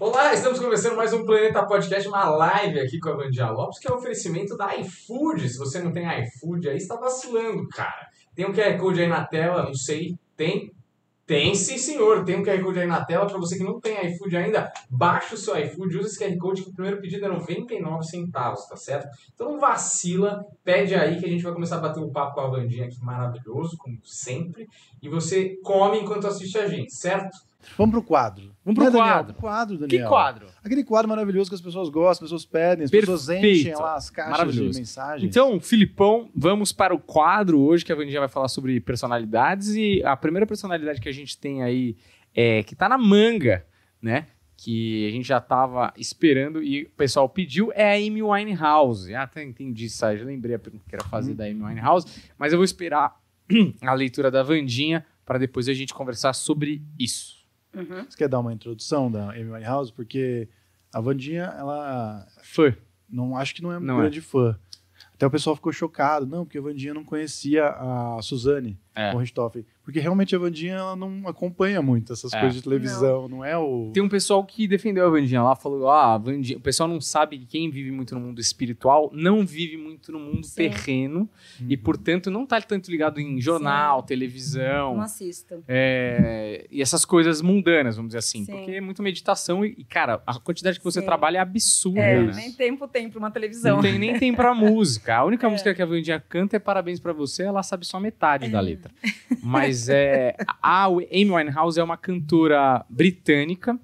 Olá, estamos começando mais um Planeta Podcast, uma live aqui com a Vandia Lopes, que é um oferecimento da iFood. Se você não tem iFood aí, está vacilando, cara. Tem um QR Code aí na tela, não sei, tem? Tem sim, senhor. Tem um QR Code aí na tela. Para você que não tem iFood ainda, baixa o seu iFood, usa esse QR Code que o primeiro pedido é 99 centavos, tá certo? Então não vacila, pede aí que a gente vai começar a bater um papo com a Vandinha aqui maravilhoso, como sempre. E você come enquanto assiste a gente, certo? Vamos pro quadro. Vamos pro Né, Daniel? quadro. Quadro, Daniel. Que quadro? Aquele quadro maravilhoso que as pessoas gostam, as pessoas pedem, as Perfeito. pessoas enchem lá as caixas de mensagens. Então, Filipão, vamos para o quadro hoje que a Vandinha vai falar sobre personalidades e a primeira personalidade que a gente tem aí é que tá na manga, né? Que a gente já tava esperando e o pessoal pediu é a Amy Winehouse. Ah, até entendi isso aí, já lembrei a pergunta que era fazer da Amy Winehouse, mas eu vou esperar a leitura da Vandinha para depois a gente conversar sobre isso. Uhum. Você quer dar uma introdução da Amy Winehouse? Porque a Vandinha, ela Foi. não acho que não é um Não é. grande fã. Até o pessoal ficou chocado. Não, porque a Vandinha não conhecia a Suzane É. von Richthofen. Porque realmente a Vandinha ela não acompanha muito essas É. coisas de televisão. Não, é o... Tem um pessoal que defendeu a Vandinha lá, falou: ah, a Vandinha, o pessoal não sabe que quem vive muito no mundo espiritual não vive muito no mundo Sim. terreno Uhum. e, portanto, não tá tanto ligado em jornal, televisão. Não assisto. é, e essas coisas mundanas, vamos dizer assim. Sim. Porque é muita meditação e, cara, a quantidade que você Sim. trabalha é absurda, É, né? nem tempo tem pra uma televisão. Não tem nem tem pra música. A única É. música que a Vandinha canta é Parabéns pra você, ela sabe só metade da letra. Mas é. A Amy Winehouse é uma cantora britânica.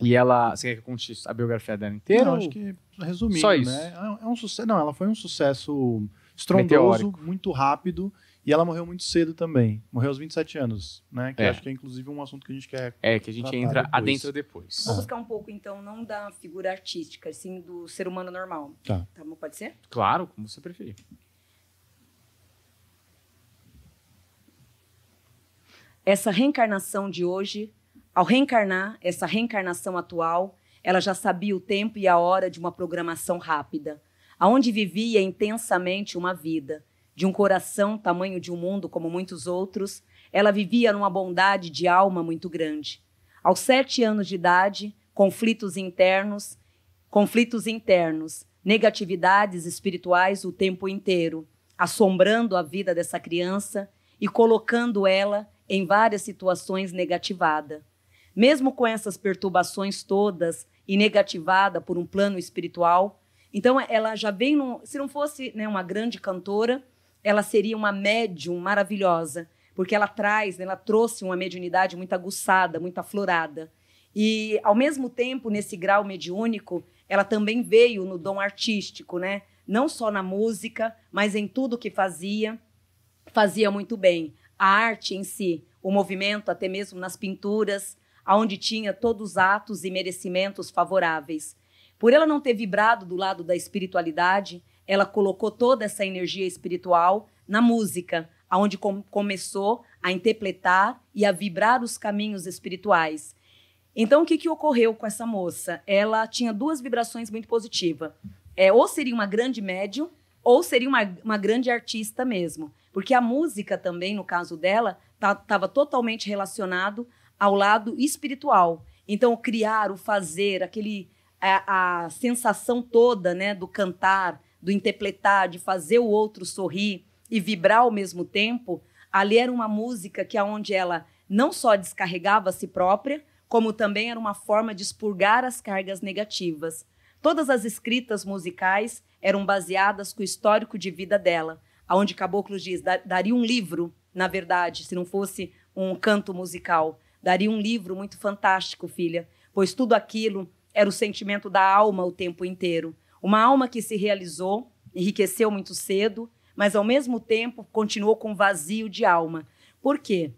E ela. Você quer que eu conte a biografia dela inteira? Não, ou- acho que resumindo, Só isso. né? É um sucesso. Não, ela foi um sucesso estrondoso, Meteórico. muito rápido. E ela morreu muito cedo também. Morreu aos 27 anos, né? Que É. acho que é inclusive um assunto que a gente quer. É, que a gente Tratar entra depois. adentro depois. Vou buscar um pouco, então, não da figura artística, sim do ser humano normal. Tá. bom? Pode ser? Claro, como você preferir. Essa reencarnação de hoje, ao reencarnar, essa reencarnação atual, ela já sabia o tempo e a hora de uma programação rápida, aonde vivia intensamente uma vida, de um coração tamanho de um mundo como muitos outros, ela vivia numa bondade de alma muito grande. Aos sete anos de idade, conflitos internos, conflitos internos, negatividades espirituais o tempo inteiro, assombrando a vida dessa criança e colocando ela em várias situações negativada. Mesmo com essas perturbações todas e negativada por um plano espiritual, então ela já vem, num, se não fosse né, uma grande cantora, ela seria uma médium maravilhosa, porque ela traz, né, ela trouxe uma mediunidade muito aguçada, muito aflorada. E, ao mesmo tempo, nesse grau mediúnico, ela também veio no dom artístico, né? Não só na música, mas em tudo que fazia, fazia muito bem. A arte em si, o movimento, até mesmo nas pinturas, aonde tinha todos os atos e merecimentos favoráveis. Por ela não ter vibrado do lado da espiritualidade, ela colocou toda essa energia espiritual na música, aonde com- começou a interpretar e a vibrar os caminhos espirituais. Então, o que, que ocorreu com essa moça? Ela tinha duas vibrações muito positivas. É, ou seria uma grande médium, ou seria uma, uma grande artista mesmo. Porque a música também, no caso dela, estava totalmente relacionado ao lado espiritual. Então, o criar, o fazer, aquele a, a sensação toda, né, do cantar, do interpretar, de fazer o outro sorrir e vibrar ao mesmo tempo, ali era uma música que aonde ela não só descarregava a si própria, como também era uma forma de expurgar as cargas negativas. Todas as escritas musicais eram baseadas com o histórico de vida dela, aonde Caboclo diz, "Da- daria um livro, na verdade, se não fosse um canto musical, daria um livro muito fantástico, filha, pois tudo aquilo era o sentimento da alma o tempo inteiro. Uma alma que se realizou, enriqueceu muito cedo, mas ao mesmo tempo continuou com vazio de alma. Por quê?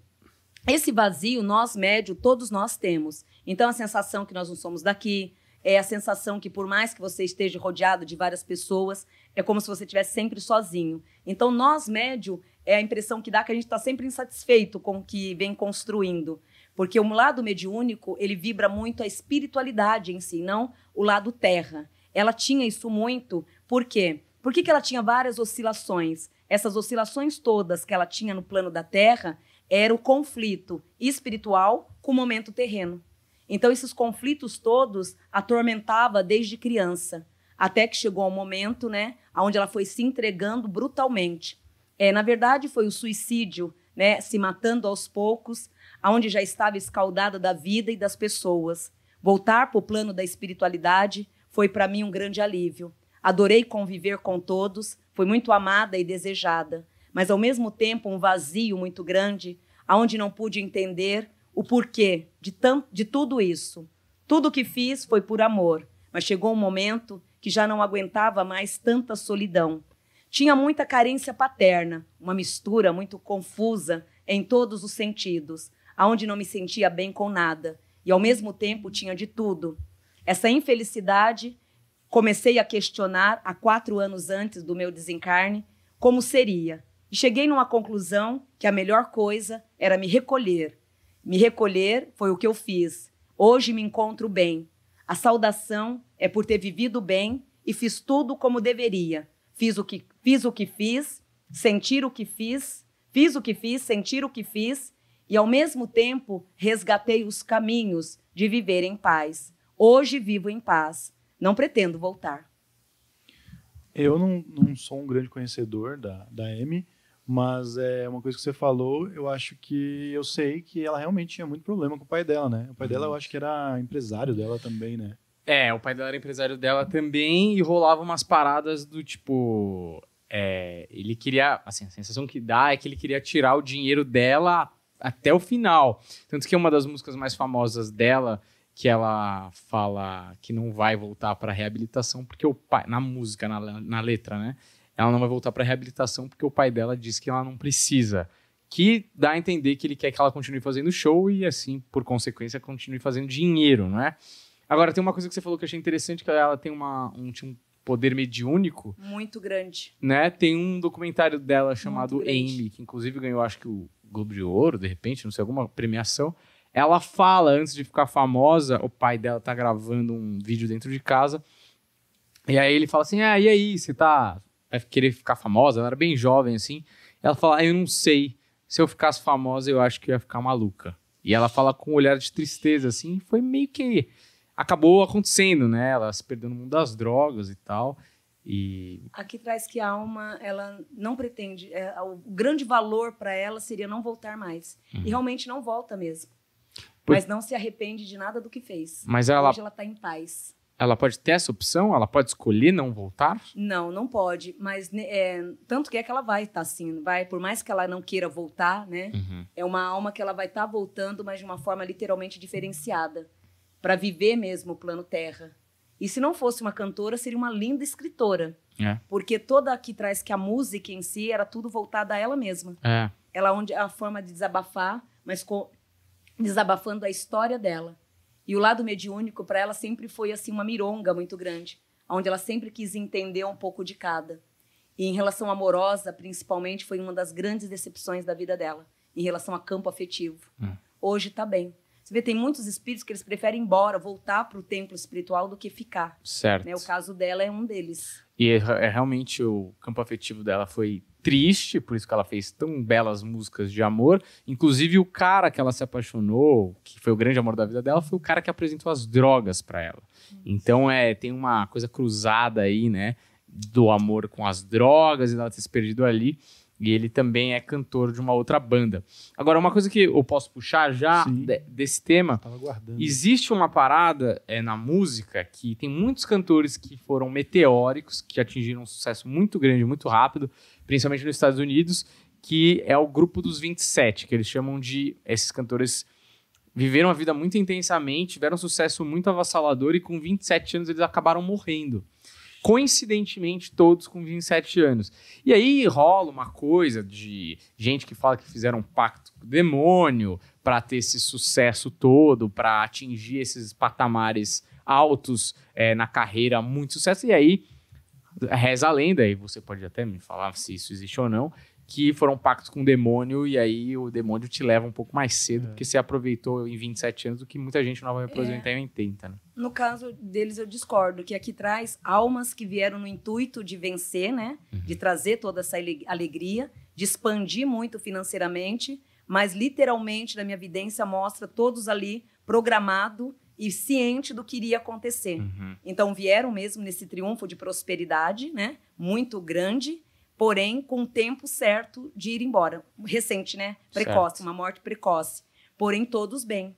Esse vazio, nós médio, todos nós temos. Então, a sensação que nós não somos daqui, é a sensação que, por mais que você esteja rodeado de várias pessoas, é como se você estivesse sempre sozinho. Então, nós médio, é a impressão que dá que a gente está sempre insatisfeito com o que vem construindo. Porque o lado mediúnico, ele vibra muito a espiritualidade em si, não o lado terra. Ela tinha isso muito, por quê? Por que, que ela tinha várias oscilações? Essas oscilações todas que ela tinha no plano da terra era o conflito espiritual com o momento terreno. Então, esses conflitos todos atormentava desde criança, até que chegou um momento, né, onde ela foi se entregando brutalmente. É, na verdade, foi o suicídio, né, se matando aos poucos, aonde já estava escaldada da vida e das pessoas. Voltar para o plano da espiritualidade foi para mim um grande alívio. Adorei conviver com todos, fui muito amada e desejada, mas ao mesmo tempo um vazio muito grande, aonde não pude entender o porquê de, de tudo isso. Tudo o que fiz foi por amor, mas chegou um momento que já não aguentava mais tanta solidão. Tinha muita carência paterna, uma mistura muito confusa em todos os sentidos, aonde não me sentia bem com nada e ao mesmo tempo tinha de tudo. Essa infelicidade comecei a questionar há quatro anos antes do meu desencarne como seria e cheguei numa conclusão que a melhor coisa era me recolher. Me recolher foi o que eu fiz. Hoje me encontro bem. A saudação é por ter vivido bem e fiz tudo como deveria. Fiz o que fiz, o que fiz sentir o que fiz, fiz o que fiz, sentir o que fiz e ao mesmo tempo resgatei os caminhos de viver em paz. Hoje vivo em paz. Não pretendo voltar. Eu não, não sou um grande conhecedor da, da Amy, mas é uma coisa que você falou, eu acho que eu sei que ela realmente tinha muito problema com o pai dela, né? O pai dela eu acho que era empresário dela também, né? É, o pai dela era empresário dela também e rolava umas paradas do tipo. É, ele queria. Assim, a sensação que dá é que ele queria tirar o dinheiro dela até o final. Tanto que uma das músicas mais famosas dela, que ela fala que não vai voltar para reabilitação, porque o pai, na música, na, na letra, né? Ela não vai voltar para reabilitação porque o pai dela diz que ela não precisa. Que dá a entender que ele quer que ela continue fazendo show e, assim, por consequência, continue fazendo dinheiro, não é? Agora, tem uma coisa que você falou que eu achei interessante, que ela tem uma, um, um poder mediúnico. Muito grande. Né? Tem um documentário dela chamado Amy, que inclusive ganhou, acho que o Globo de Ouro, de repente, não sei, alguma premiação. Ela fala, antes de ficar famosa, o pai dela tá gravando um vídeo dentro de casa. E aí ele fala assim: Ah, e aí, você tá. Vai querer ficar famosa? Ela era bem jovem, assim. Ela fala: ah, Eu não sei. Se eu ficasse famosa, eu acho que eu ia ficar maluca. E ela fala com um olhar de tristeza, assim. Foi meio que. Acabou acontecendo, né? Ela se perdeu no mundo das drogas e tal. E... Aqui traz que a alma, ela não pretende, é, o grande valor para ela seria não voltar mais. Uhum. E realmente não volta mesmo. Por... Mas não se arrepende de nada do que fez. Mas ela... Hoje ela está em paz. Ela pode ter essa opção? Ela pode escolher não voltar? Não, não pode. Mas né, é, tanto que é que ela vai estar tá, assim, vai. Por mais que ela não queira voltar, né? Uhum. É uma alma que ela vai estar tá voltando, mas de uma forma literalmente diferenciada, para viver mesmo o plano Terra. E se não fosse uma cantora, seria uma linda escritora. É. Porque toda aqui traz que a música em si era tudo voltada a ela mesma. É. Ela onde a forma de desabafar, mas com, desabafando a história dela. E o lado mediúnico para ela sempre foi assim uma mironga muito grande, onde ela sempre quis entender um pouco de cada. E em relação amorosa, principalmente, foi uma das grandes decepções da vida dela, em relação a campo afetivo. Hum. Hoje está bem. Você vê, tem muitos espíritos que eles preferem ir embora, voltar para o templo espiritual do que ficar. Certo. Né? O caso dela é um deles. E é, é, realmente o campo afetivo dela foi triste, por isso que ela fez tão belas músicas de amor. Inclusive, o cara que ela se apaixonou, que foi o grande amor da vida dela, foi o cara que apresentou as drogas para ela. Então, é, tem uma coisa cruzada aí, né? Do amor com as drogas e ela ter se perdido ali. E ele também é cantor de uma outra banda. Agora, uma coisa que eu posso puxar já de, desse tema. Existe uma parada é, na música que tem muitos cantores que foram meteóricos, que atingiram um sucesso muito grande, muito rápido, principalmente nos Estados Unidos, que é o grupo dos 27, que eles chamam de. Esses cantores viveram a vida muito intensamente, tiveram um sucesso muito avassalador e com 27 anos eles acabaram morrendo coincidentemente todos com 27 anos. E aí rola uma coisa de gente que fala que fizeram um pacto com o demônio para ter esse sucesso todo, para atingir esses patamares altos é, na carreira, muito sucesso. E aí reza a lenda, e você pode até me falar se isso existe ou não, que foram pactos com o demônio e aí o demônio te leva um pouco mais cedo, é. porque você aproveitou em 27 anos do que muita gente não vai aproveitar é. em 80, né? No caso deles eu discordo, que aqui traz almas que vieram no intuito de vencer, né? Uhum. De trazer toda essa alegria, de expandir muito financeiramente, mas literalmente na minha evidência mostra todos ali programado e ciente do que iria acontecer. Uhum. Então vieram mesmo nesse triunfo de prosperidade, né? Muito grande, porém com o tempo certo de ir embora. Recente, né? Precoce, Certo. uma morte precoce. Porém todos bem.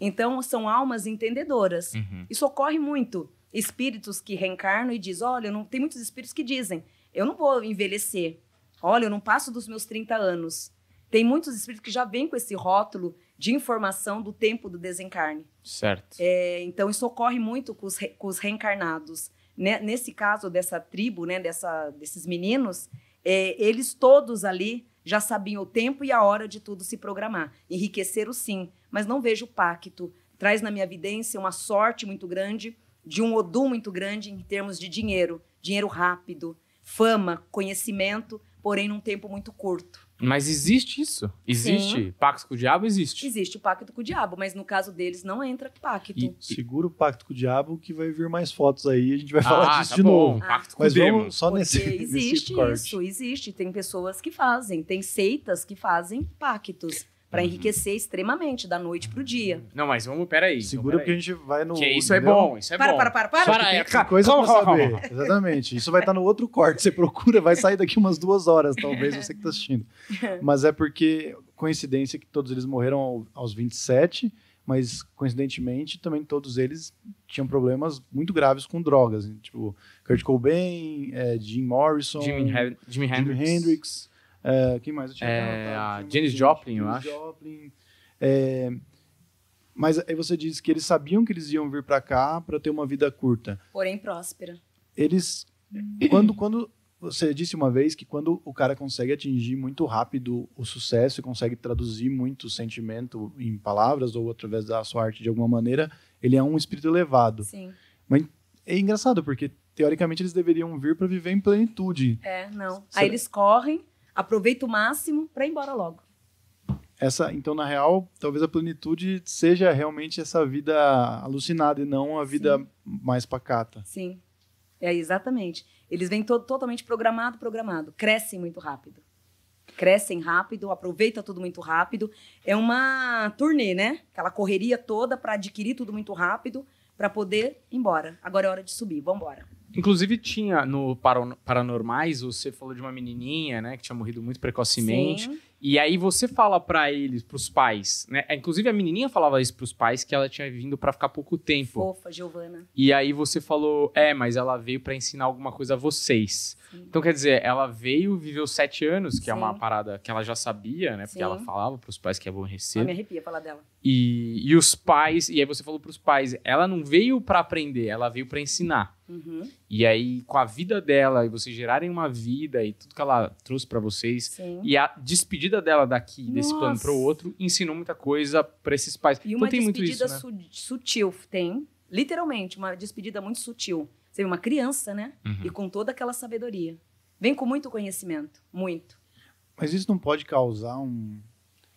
Então são almas entendedoras. Uhum. Isso ocorre muito. Espíritos que reencarnam e dizem: olha, não... tem muitos espíritos que dizem: eu não vou envelhecer. Olha, eu não passo dos meus 30 anos. Tem muitos espíritos que já vêm com esse rótulo de informação do tempo do desencarne. Certo. É, então, isso ocorre muito com os, re- com os reencarnados. Né? Nesse caso dessa tribo, né, dessa, desses meninos, é, eles todos ali já sabiam o tempo e a hora de tudo se programar. Enriqueceram sim, mas não vejo pacto. Traz na minha evidência uma sorte muito grande, de um odum muito grande em termos de dinheiro. Dinheiro rápido, fama, conhecimento, porém num tempo muito curto. Mas existe isso? Existe? Pacto com o diabo existe. Existe o pacto com o diabo, mas no caso deles não entra pacto. E- Segura o pacto com o diabo que vai vir mais fotos aí. A gente vai falar ah, disso tá de bom. novo. Pacto com Mas demo. vamos só Porque nesse, existe nesse corte. isso, existe. Tem pessoas que fazem, tem seitas que fazem pactos para Uhum. enriquecer extremamente da noite pro dia. Não, mas vamos, peraí. Segura então, porque a peraí. gente vai no. Que isso é entendeu? bom, isso é para, bom. para, para, para, Para, Tem, é, tem calma, coisa calma, saber. Exatamente. Isso vai estar no outro corte. Você procura, vai sair daqui umas duas horas, talvez, você que está assistindo. Mas é porque, coincidência, que todos eles morreram ao- aos 27, mas coincidentemente também todos eles tinham problemas muito graves com drogas. Tipo, Kurt Cobain, eh, Jim Morrison, Jimi, Hen- Jimi Jimi Hendrix. Eh, quem mais eu tinha É, a Janis. Joplin, eu acho. Joplin. É, mas aí você disse que eles sabiam que eles iam vir para cá para ter uma vida curta. porém próspera. Eles quando quando você disse uma vez que quando o cara consegue atingir muito rápido o sucesso e consegue traduzir muito sentimento em palavras ou através da sua arte de alguma maneira, ele é um espírito elevado. Sim. É engraçado porque teoricamente eles deveriam vir para viver em plenitude. É, não. Será- Aí eles correm, aproveitam o máximo para ir embora logo. Essa, então, na real, talvez a plenitude seja realmente essa vida alucinada e não a vida mais pacata. Sim. É exatamente. Eles vêm todo, totalmente programado, programado. Crescem muito rápido. Crescem rápido, aproveita tudo muito rápido. É uma turnê, né? Aquela correria toda para adquirir tudo muito rápido para poder ir embora. Agora é hora de subir, vamos embora. Inclusive tinha no Paranormais, você falou de uma menininha, né, que tinha morrido muito precocemente. Sim. E aí você fala pra eles, pros pais, né? Inclusive a menininha falava isso pros pais que ela tinha vindo pra ficar pouco tempo. Fofa, Giovana. E aí você falou, é, mas ela veio pra ensinar alguma coisa a vocês. Sim. Então quer dizer, ela veio, viveu sete anos, que é uma Sim. parada que ela já sabia, né? Porque Sim. ela falava pros pais que ia morrer Ah, cedo. me arrepia falar dela. E, e os pais, e aí você falou pros pais, ela não veio pra aprender, ela veio pra ensinar. Uhum. E aí, com a vida dela, e vocês gerarem uma vida e tudo que ela trouxe pra vocês, Sim. e a despedida dela daqui, desse Nossa. plano pro outro, ensinou muita coisa pra esses pais. E uma então tem muito isso, despedida né? su- sutil, tem. Literalmente, uma despedida muito sutil. Você vê uma criança, né? Uhum. E com toda aquela sabedoria. Vem com muito conhecimento. Muito. Mas isso não pode causar um.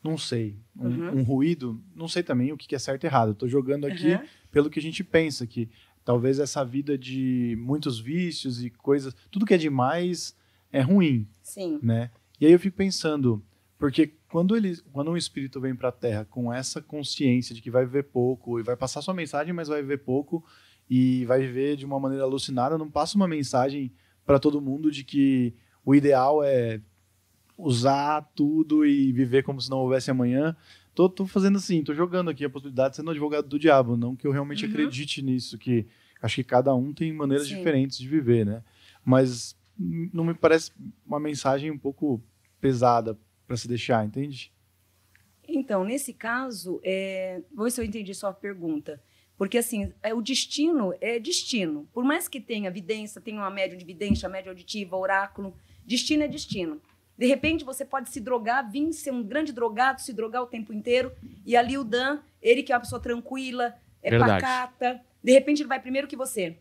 Não sei. Um, Uhum. um ruído. Não sei também o que é certo e errado. Eu tô jogando aqui Aham. pelo que a gente pensa, que talvez essa vida de muitos vícios e coisas. Tudo que é demais é ruim. Sim. né? E aí eu fico pensando, porque quando ele, quando um espírito vem para a Terra com essa consciência de que vai viver pouco e vai passar sua mensagem, mas vai viver pouco e vai viver de uma maneira alucinada, não passa uma mensagem para todo mundo de que o ideal é usar tudo e viver como se não houvesse amanhã. Tô, tô fazendo assim, tô jogando aqui a possibilidade de ser um advogado do diabo, não que eu realmente Uhum. acredite nisso, que acho que cada um tem maneiras Sim. diferentes de viver, né? Mas não me parece uma mensagem um pouco pesada para se deixar, entende? Então, nesse caso, é... vou ver se eu entendi sua pergunta. Porque, assim, é, o destino é destino. Por mais que tenha evidência, tenha uma média de evidência, média auditiva, oráculo, destino é destino. De repente, você pode se drogar, vir ser um grande drogado, se drogar o tempo inteiro, e ali o Dan, ele que é uma pessoa tranquila, é Verdade. pacata, de repente ele vai primeiro que você.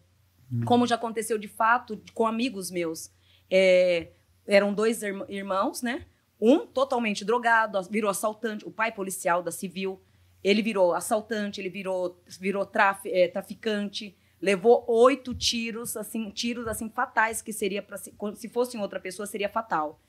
Como já aconteceu de fato com amigos meus. É, eram dois irm- irmãos, né? Um totalmente drogado, virou assaltante, o pai policial da civil. Ele virou assaltante, ele virou, virou traf, é, traficante, levou oito tiros, assim, tiros assim fatais que seria para se, se fosse em outra pessoa seria fatal.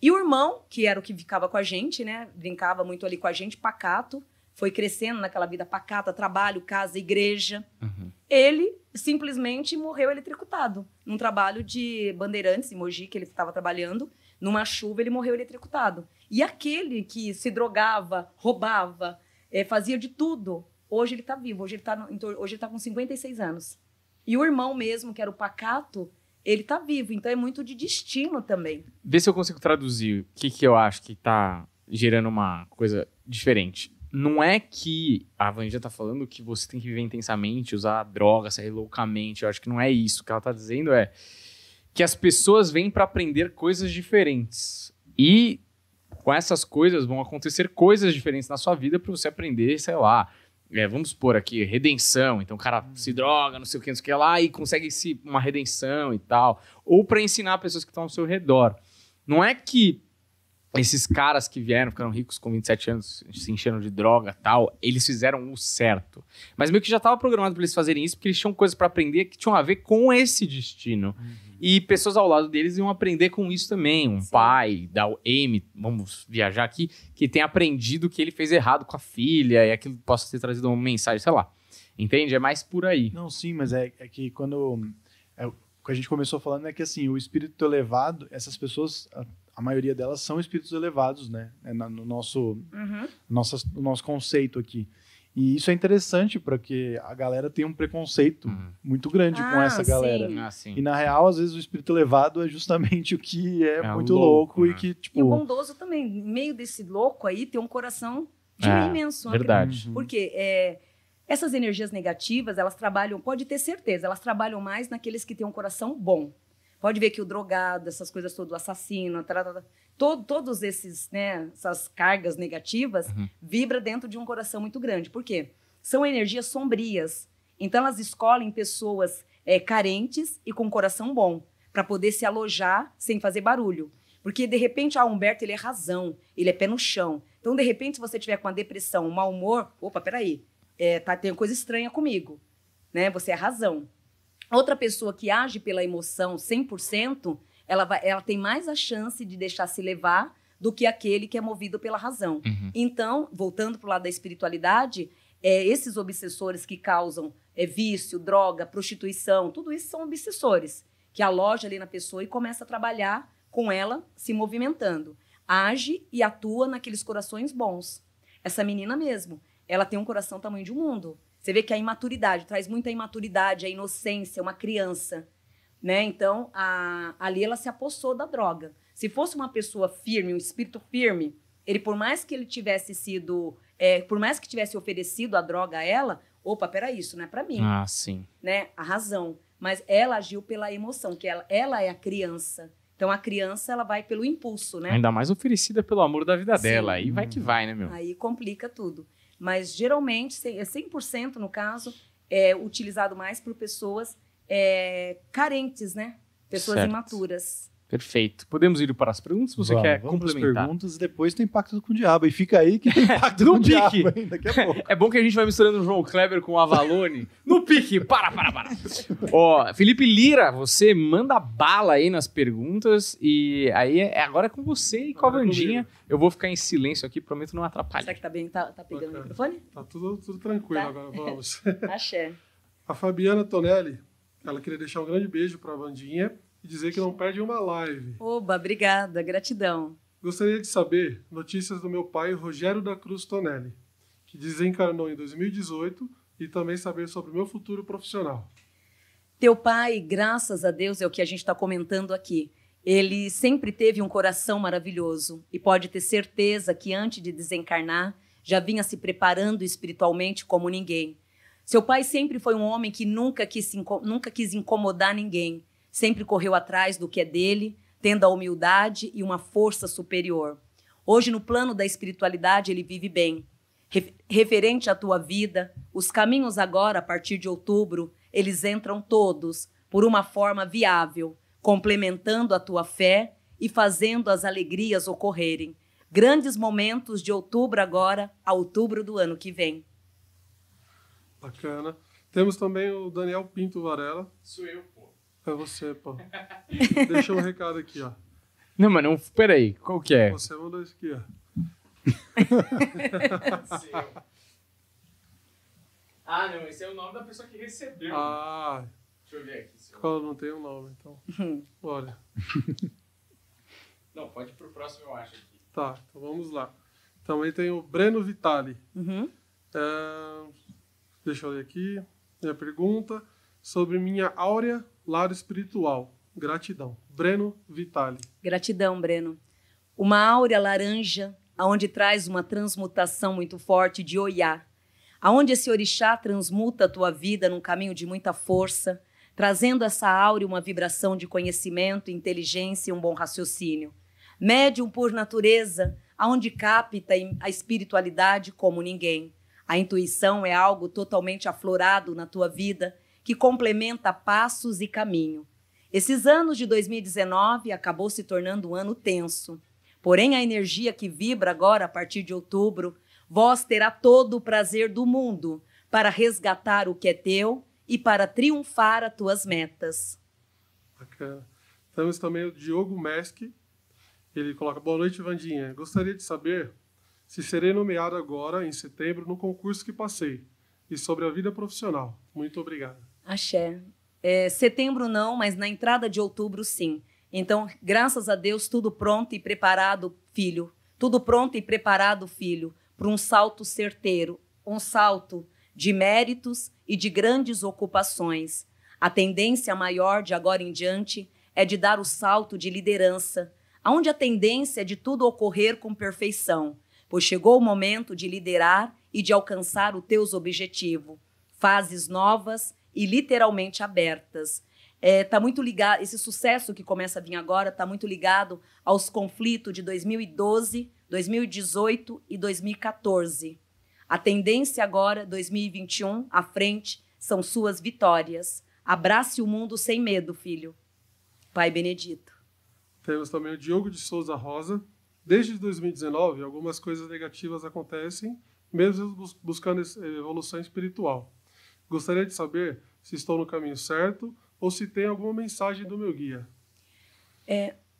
E o irmão, que era o que ficava com a gente, né? Brincava muito ali com a gente, pacato, foi crescendo naquela vida pacata, trabalho, casa, igreja. Uhum. Ele simplesmente morreu eletrocutado. Num trabalho de bandeirantes em Mogi, que ele estava trabalhando, numa chuva, ele morreu eletrocutado. E aquele que se drogava, roubava, eh, fazia de tudo, hoje ele está vivo, hoje ele está hoje ele tá com 56 anos. E o irmão mesmo, que era o pacato, ele está vivo. Então é muito de destino também. Vê se eu consigo traduzir o que, que eu acho que tá gerando uma coisa diferente. Não é que a Vanja tá falando que você tem que viver intensamente, usar droga, sair loucamente. Eu acho que não é isso. O que ela tá dizendo é que as pessoas vêm para aprender coisas diferentes. E com essas coisas vão acontecer coisas diferentes na sua vida para você aprender, sei lá, é, vamos supor aqui, redenção. Então o cara se droga, não sei o que, não sei o que lá, e consegue se, uma redenção e tal. Ou para ensinar pessoas que estão ao seu redor. Não é que esses caras que vieram, ficaram ricos com 27 anos, se encheram de droga tal, eles fizeram o certo. Mas meio que já estava programado para eles fazerem isso, porque eles tinham coisas para aprender que tinham a ver com esse destino. Uhum. E pessoas ao lado deles iam aprender com isso também. Um Sim. pai da Amy, vamos viajar aqui, que tem aprendido que ele fez errado com a filha e aquilo possa ter trazido uma mensagem, sei lá. Entende? É mais por aí. Não, sim, mas é, é que quando é, o que a gente começou falando é que assim, o espírito elevado, essas pessoas, a, maioria delas são espíritos elevados, né? É na- no nosso, Uhum. nossa, no nosso conceito aqui. E isso é interessante porque a galera tem um preconceito Uhum. muito grande com Ah, essa sim. galera. Ah, sim. E na real, às vezes o espírito elevado é justamente o que é, É muito louco, louco, né? e que E o tipo, bondoso também, meio desse louco aí, tem um coração de É, imenso. uma Verdade. Uhum. Porque é, essas energias negativas, elas trabalham, pode ter certeza, elas trabalham mais naqueles que têm um coração bom. Pode ver que o drogado, essas coisas todas, o assassino, tá, tá, tá, todo- todos esses, né, essas cargas negativas, Uhum. vibra dentro de um coração muito grande. Por quê? São energias sombrias. Então elas escolhem pessoas é, carentes e com coração bom, para poder se alojar sem fazer barulho. Porque, de repente, ah, o Humberto, ele é razão, ele é pé no chão. Então, de repente, se você tiver com uma depressão, um mau humor, opa, peraí, é, tá, tem coisa estranha comigo, né? Você é razão. Outra pessoa que age pela emoção 100%, ela, vai, ela tem mais a chance de deixar se levar do que aquele que é movido pela razão. Uhum. Então, voltando para o lado da espiritualidade, é, esses obsessores que causam é, vício, droga, prostituição, tudo isso são obsessores que aloja ali na pessoa e começa a trabalhar com ela se movimentando. Age e atua naqueles corações bons. Essa menina mesmo, ela tem um coração tamanho de um mundo. Você vê que a imaturidade traz muita imaturidade, a inocência, uma criança, né? Então, a, ali ela se apossou da droga. Se fosse uma pessoa firme, um espírito firme, ele por mais que ele tivesse sido, é, por mais que tivesse oferecido a droga a ela, opa, peraí, isso não é para mim, Ah, sim. né? A razão. Mas ela agiu pela emoção, que ela, ela é a criança. Então a criança ela vai pelo impulso, né? Ainda mais oferecida pelo amor da vida Sim. dela. Aí vai que vai, né, meu? Aí complica tudo. Mas geralmente, cem- é 100% no caso, é utilizado mais por pessoas é, carentes, né? Pessoas Certo. imaturas. Perfeito. Podemos ir para as perguntas? Você vamos, quer vamos complementar? perguntas e depois tem pacto com o diabo. E fica aí que tem pacto No com o diabo pique. hein, daqui a pouco. É bom que a gente vai misturando o João Kleber com o Avalone. No pique! Para, para, para! Ó, Felipe Lira, você manda bala aí nas perguntas e aí é, agora é com você e com a Agora é Vandinha. Eu vou ficar em silêncio aqui, prometo não atrapalhar. Será que tá bem? Tá, tá pegando o Bacana. microfone? Tá tudo, tudo tranquilo Tá. agora, vamos. Axé. A Fabiana Tonelli, ela queria deixar um grande beijo pra Vandinha e dizer que não perde uma live. Oba, obrigada, gratidão. Gostaria de saber notícias do meu pai, Rogério da Cruz Tonelli, que desencarnou em 2018, e também saber sobre o meu futuro profissional. Teu pai, graças a Deus, é o que a gente está comentando aqui. Ele sempre teve um coração maravilhoso e pode ter certeza que antes de desencarnar já vinha se preparando espiritualmente como ninguém. Seu pai sempre foi um homem que nunca quis, nunca quis incomodar ninguém, sempre correu atrás do que é dele, tendo a humildade e uma força superior. Hoje, no plano da espiritualidade, ele vive bem. Re- Referente à tua vida, os caminhos agora, a partir de outubro, eles entram todos por uma forma viável, complementando a tua fé e fazendo as alegrias ocorrerem. Grandes momentos de outubro agora a outubro do ano que vem. Bacana. Temos também o Daniel Pinto Varela. Sou eu. É você, pô. Deixa um recado aqui, ó. Não, mas não. Peraí, qual que é? Você mandou isso aqui, ó. ah, não, esse é o nome da pessoa que recebeu. Ah, Deixa eu ver aqui. se eu- qual não tem um nome, então. Olha, Não, pode ir pro próximo, eu acho aqui. tá, então vamos lá. Também tem o Breno Vitali. Uhum. É, deixa eu ler aqui. Minha pergunta sobre minha áurea lado espiritual. Gratidão. Breno Vitali. Gratidão, Breno. Uma áurea laranja, aonde traz uma transmutação muito forte de Oiá, aonde esse orixá transmuta a tua vida num caminho de muita força, trazendo essa áurea uma vibração de conhecimento, inteligência e um bom raciocínio. Médium por natureza, aonde capta a espiritualidade como ninguém. A intuição é algo totalmente aflorado na tua vida, que complementa passos e caminho. Esses anos de 2019 acabou se tornando um ano tenso. Porém, a energia que vibra agora a partir de outubro, vós terá todo o prazer do mundo para resgatar o que é teu e para triunfar as tuas metas. Bacana. Temos também o Diogo Mesk. Ele coloca: Boa noite, Vandinha. Gostaria de saber se serei nomeado agora, em setembro, no concurso que passei e sobre a vida profissional. Muito obrigado. Axé. É, setembro não, mas na entrada de outubro sim. Então, graças a Deus, tudo pronto e preparado, filho. Tudo pronto e preparado, filho, para um salto certeiro, um salto de méritos e de grandes ocupações. A tendência maior de agora em diante é de dar o salto de liderança, aonde a tendência é de tudo ocorrer com perfeição, pois chegou o momento de liderar e de alcançar os teus objetivos. Fases novas e literalmente abertas. É, tá muito ligado, esse sucesso que começa a vir agora está muito ligado aos conflitos de 2012, 2018 e 2014. A tendência agora, 2021, à frente, são suas vitórias. Abrace o mundo sem medo, filho. Pai Benedito. Temos também o Diogo de Souza Rosa. Desde 2019, algumas coisas negativas acontecem, mesmo bus- buscando evolução espiritual. Gostaria de saber se estou no caminho certo ou se tem alguma mensagem do meu guia.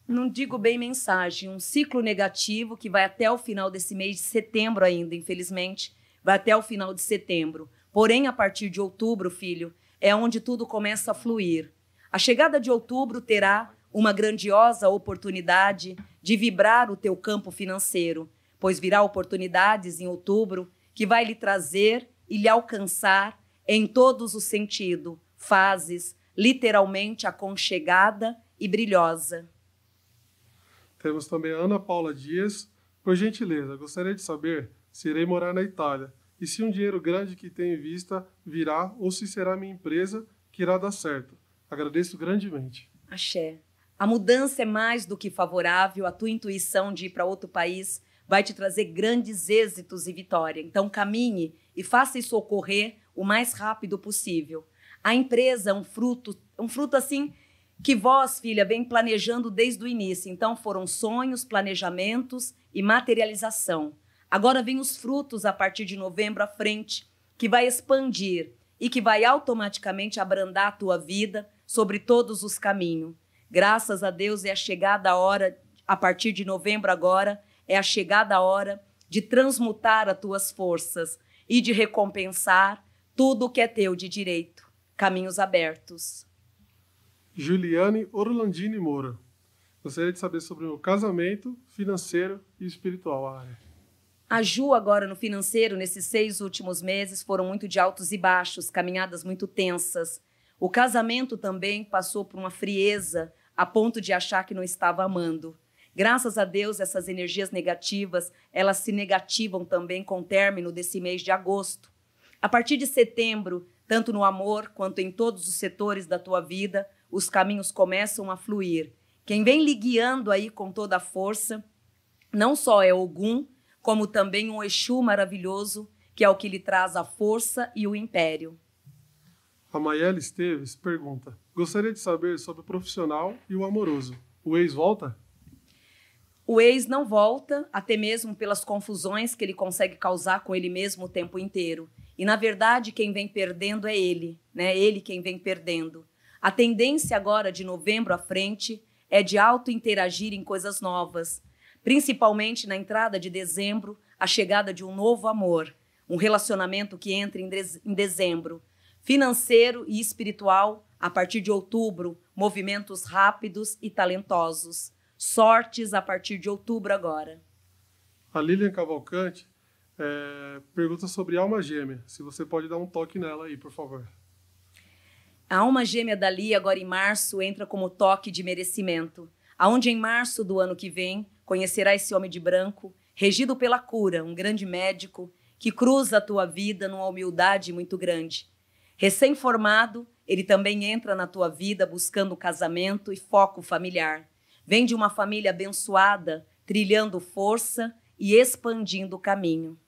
Não digo bem mensagem, um ciclo negativo que vai até o final desse mês de setembro ainda, infelizmente, vai até o final de setembro. Porém, a partir de outubro, filho, é onde tudo começa a fluir. A chegada de outubro terá uma grandiosa oportunidade de vibrar o teu campo financeiro, pois virá oportunidades em outubro que vai lhe trazer e lhe alcançar em todos os sentidos, fases literalmente aconchegada e brilhosa. Temos também a Ana Paula Dias. Por gentileza, gostaria de saber se irei morar na Itália e se um dinheiro grande que tenho em vista virá ou se será minha empresa que irá dar certo. Agradeço grandemente. Axé. A mudança é mais do que favorável, a tua intuição de ir para outro país vai te trazer grandes êxitos e vitória. Então caminhe e faça isso ocorrer o mais rápido possível. A empresa é um fruto, um fruto assim que vós, filha, vem planejando desde o início. Então foram sonhos, planejamentos e materialização. Agora vem os frutos a partir de novembro à frente, que vai expandir e que vai automaticamente abrandar a tua vida sobre todos os caminhos. Graças a Deus é a chegada a hora, a partir de novembro agora, é a chegada a hora de transmutar as tuas forças e de recompensar tudo o que é teu de direito. Caminhos abertos. Juliane Orlandini Moura. Gostaria de saber sobre o meu casamento, financeiro e espiritual. É. A Ju, agora no financeiro, nesses seis últimos meses, foram muito de altos e baixos, caminhadas muito tensas. O casamento também passou por uma frieza a ponto de achar que não estava amando. Graças a Deus, essas energias negativas, elas se negativam também com o término desse mês de agosto. A partir de setembro, tanto no amor quanto em todos os setores da tua vida, os caminhos começam a fluir. Quem vem lhe guiando aí com toda a força, não só é Ogum, como também um Exu maravilhoso, que é o que lhe traz a força e o império. A Mayela Esteves pergunta: Gostaria de saber sobre o profissional e o amoroso. O ex volta? O ex não volta, até mesmo pelas confusões que ele consegue causar com ele mesmo o tempo inteiro. E na verdade, quem vem perdendo é ele, né? Ele quem vem perdendo. A tendência agora de novembro à frente é de auto-interagir em coisas novas, principalmente na entrada de dezembro, a chegada de um novo amor, um relacionamento que entra em, em dezembro, financeiro e espiritual a partir de outubro, movimentos rápidos e talentosos. Sortes a partir de outubro agora. A Lilian Cavalcante é, pergunta sobre alma gêmea. Se você pode dar um toque nela aí, por favor. A alma gêmea dali, agora em março, entra como toque de merecimento. Aonde em março do ano que vem conhecerá esse homem de branco, regido pela cura, um grande médico, que cruza a tua vida numa humildade muito grande. Recém-formado, ele também entra na tua vida buscando casamento e foco familiar. Vem de uma família abençoada, trilhando força e expandindo o caminho.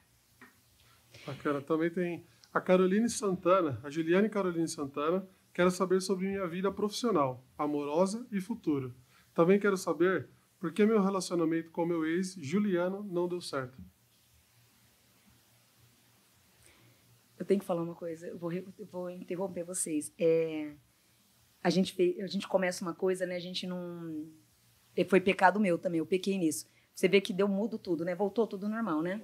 Bacana. Também tem a Caroline Santana, a Juliane Caroline Santana, Quero saber sobre minha vida profissional, amorosa e futuro. Também quero saber por que meu relacionamento com meu ex, Juliano, não deu certo. Eu tenho que falar uma coisa, eu vou, eu vou interromper vocês. É, a, gente a gente começa uma coisa, né? A gente não. Foi pecado meu também, eu pequei nisso. Você vê que deu mudo tudo, né? Voltou tudo normal, né?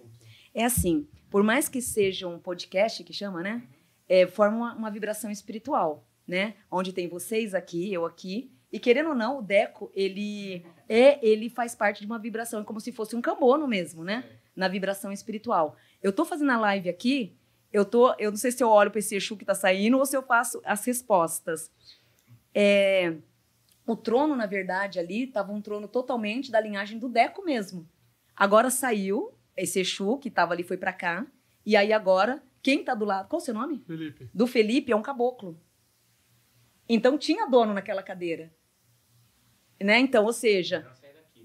É assim, por mais que seja um podcast que chama, né? É, forma uma, uma vibração espiritual né? Onde tem vocês aqui, eu aqui. E querendo ou não, o Deco, ele é, ele faz parte de uma vibração, é como se fosse um cambono mesmo, né? Na vibração espiritual. Eu tô fazendo a live aqui, eu tô, eu não sei se eu olho para esse Exu que tá saindo ou se eu faço as respostas. É, o trono, na verdade, ali estava um trono totalmente da linhagem do Deco mesmo. Agora saiu esse Exu que estava ali foi para cá, e aí agora quem tá do lado? Qual o seu nome? Felipe. Do Felipe é um caboclo. Então tinha dono naquela cadeira. Né? Então, ou seja,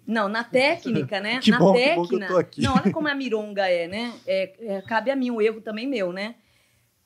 não, na técnica, né? que na bom, técnica. que bom que eu tô aqui. Não, olha como a mironga é, né? É, é, cabe a mim um erro também meu, né?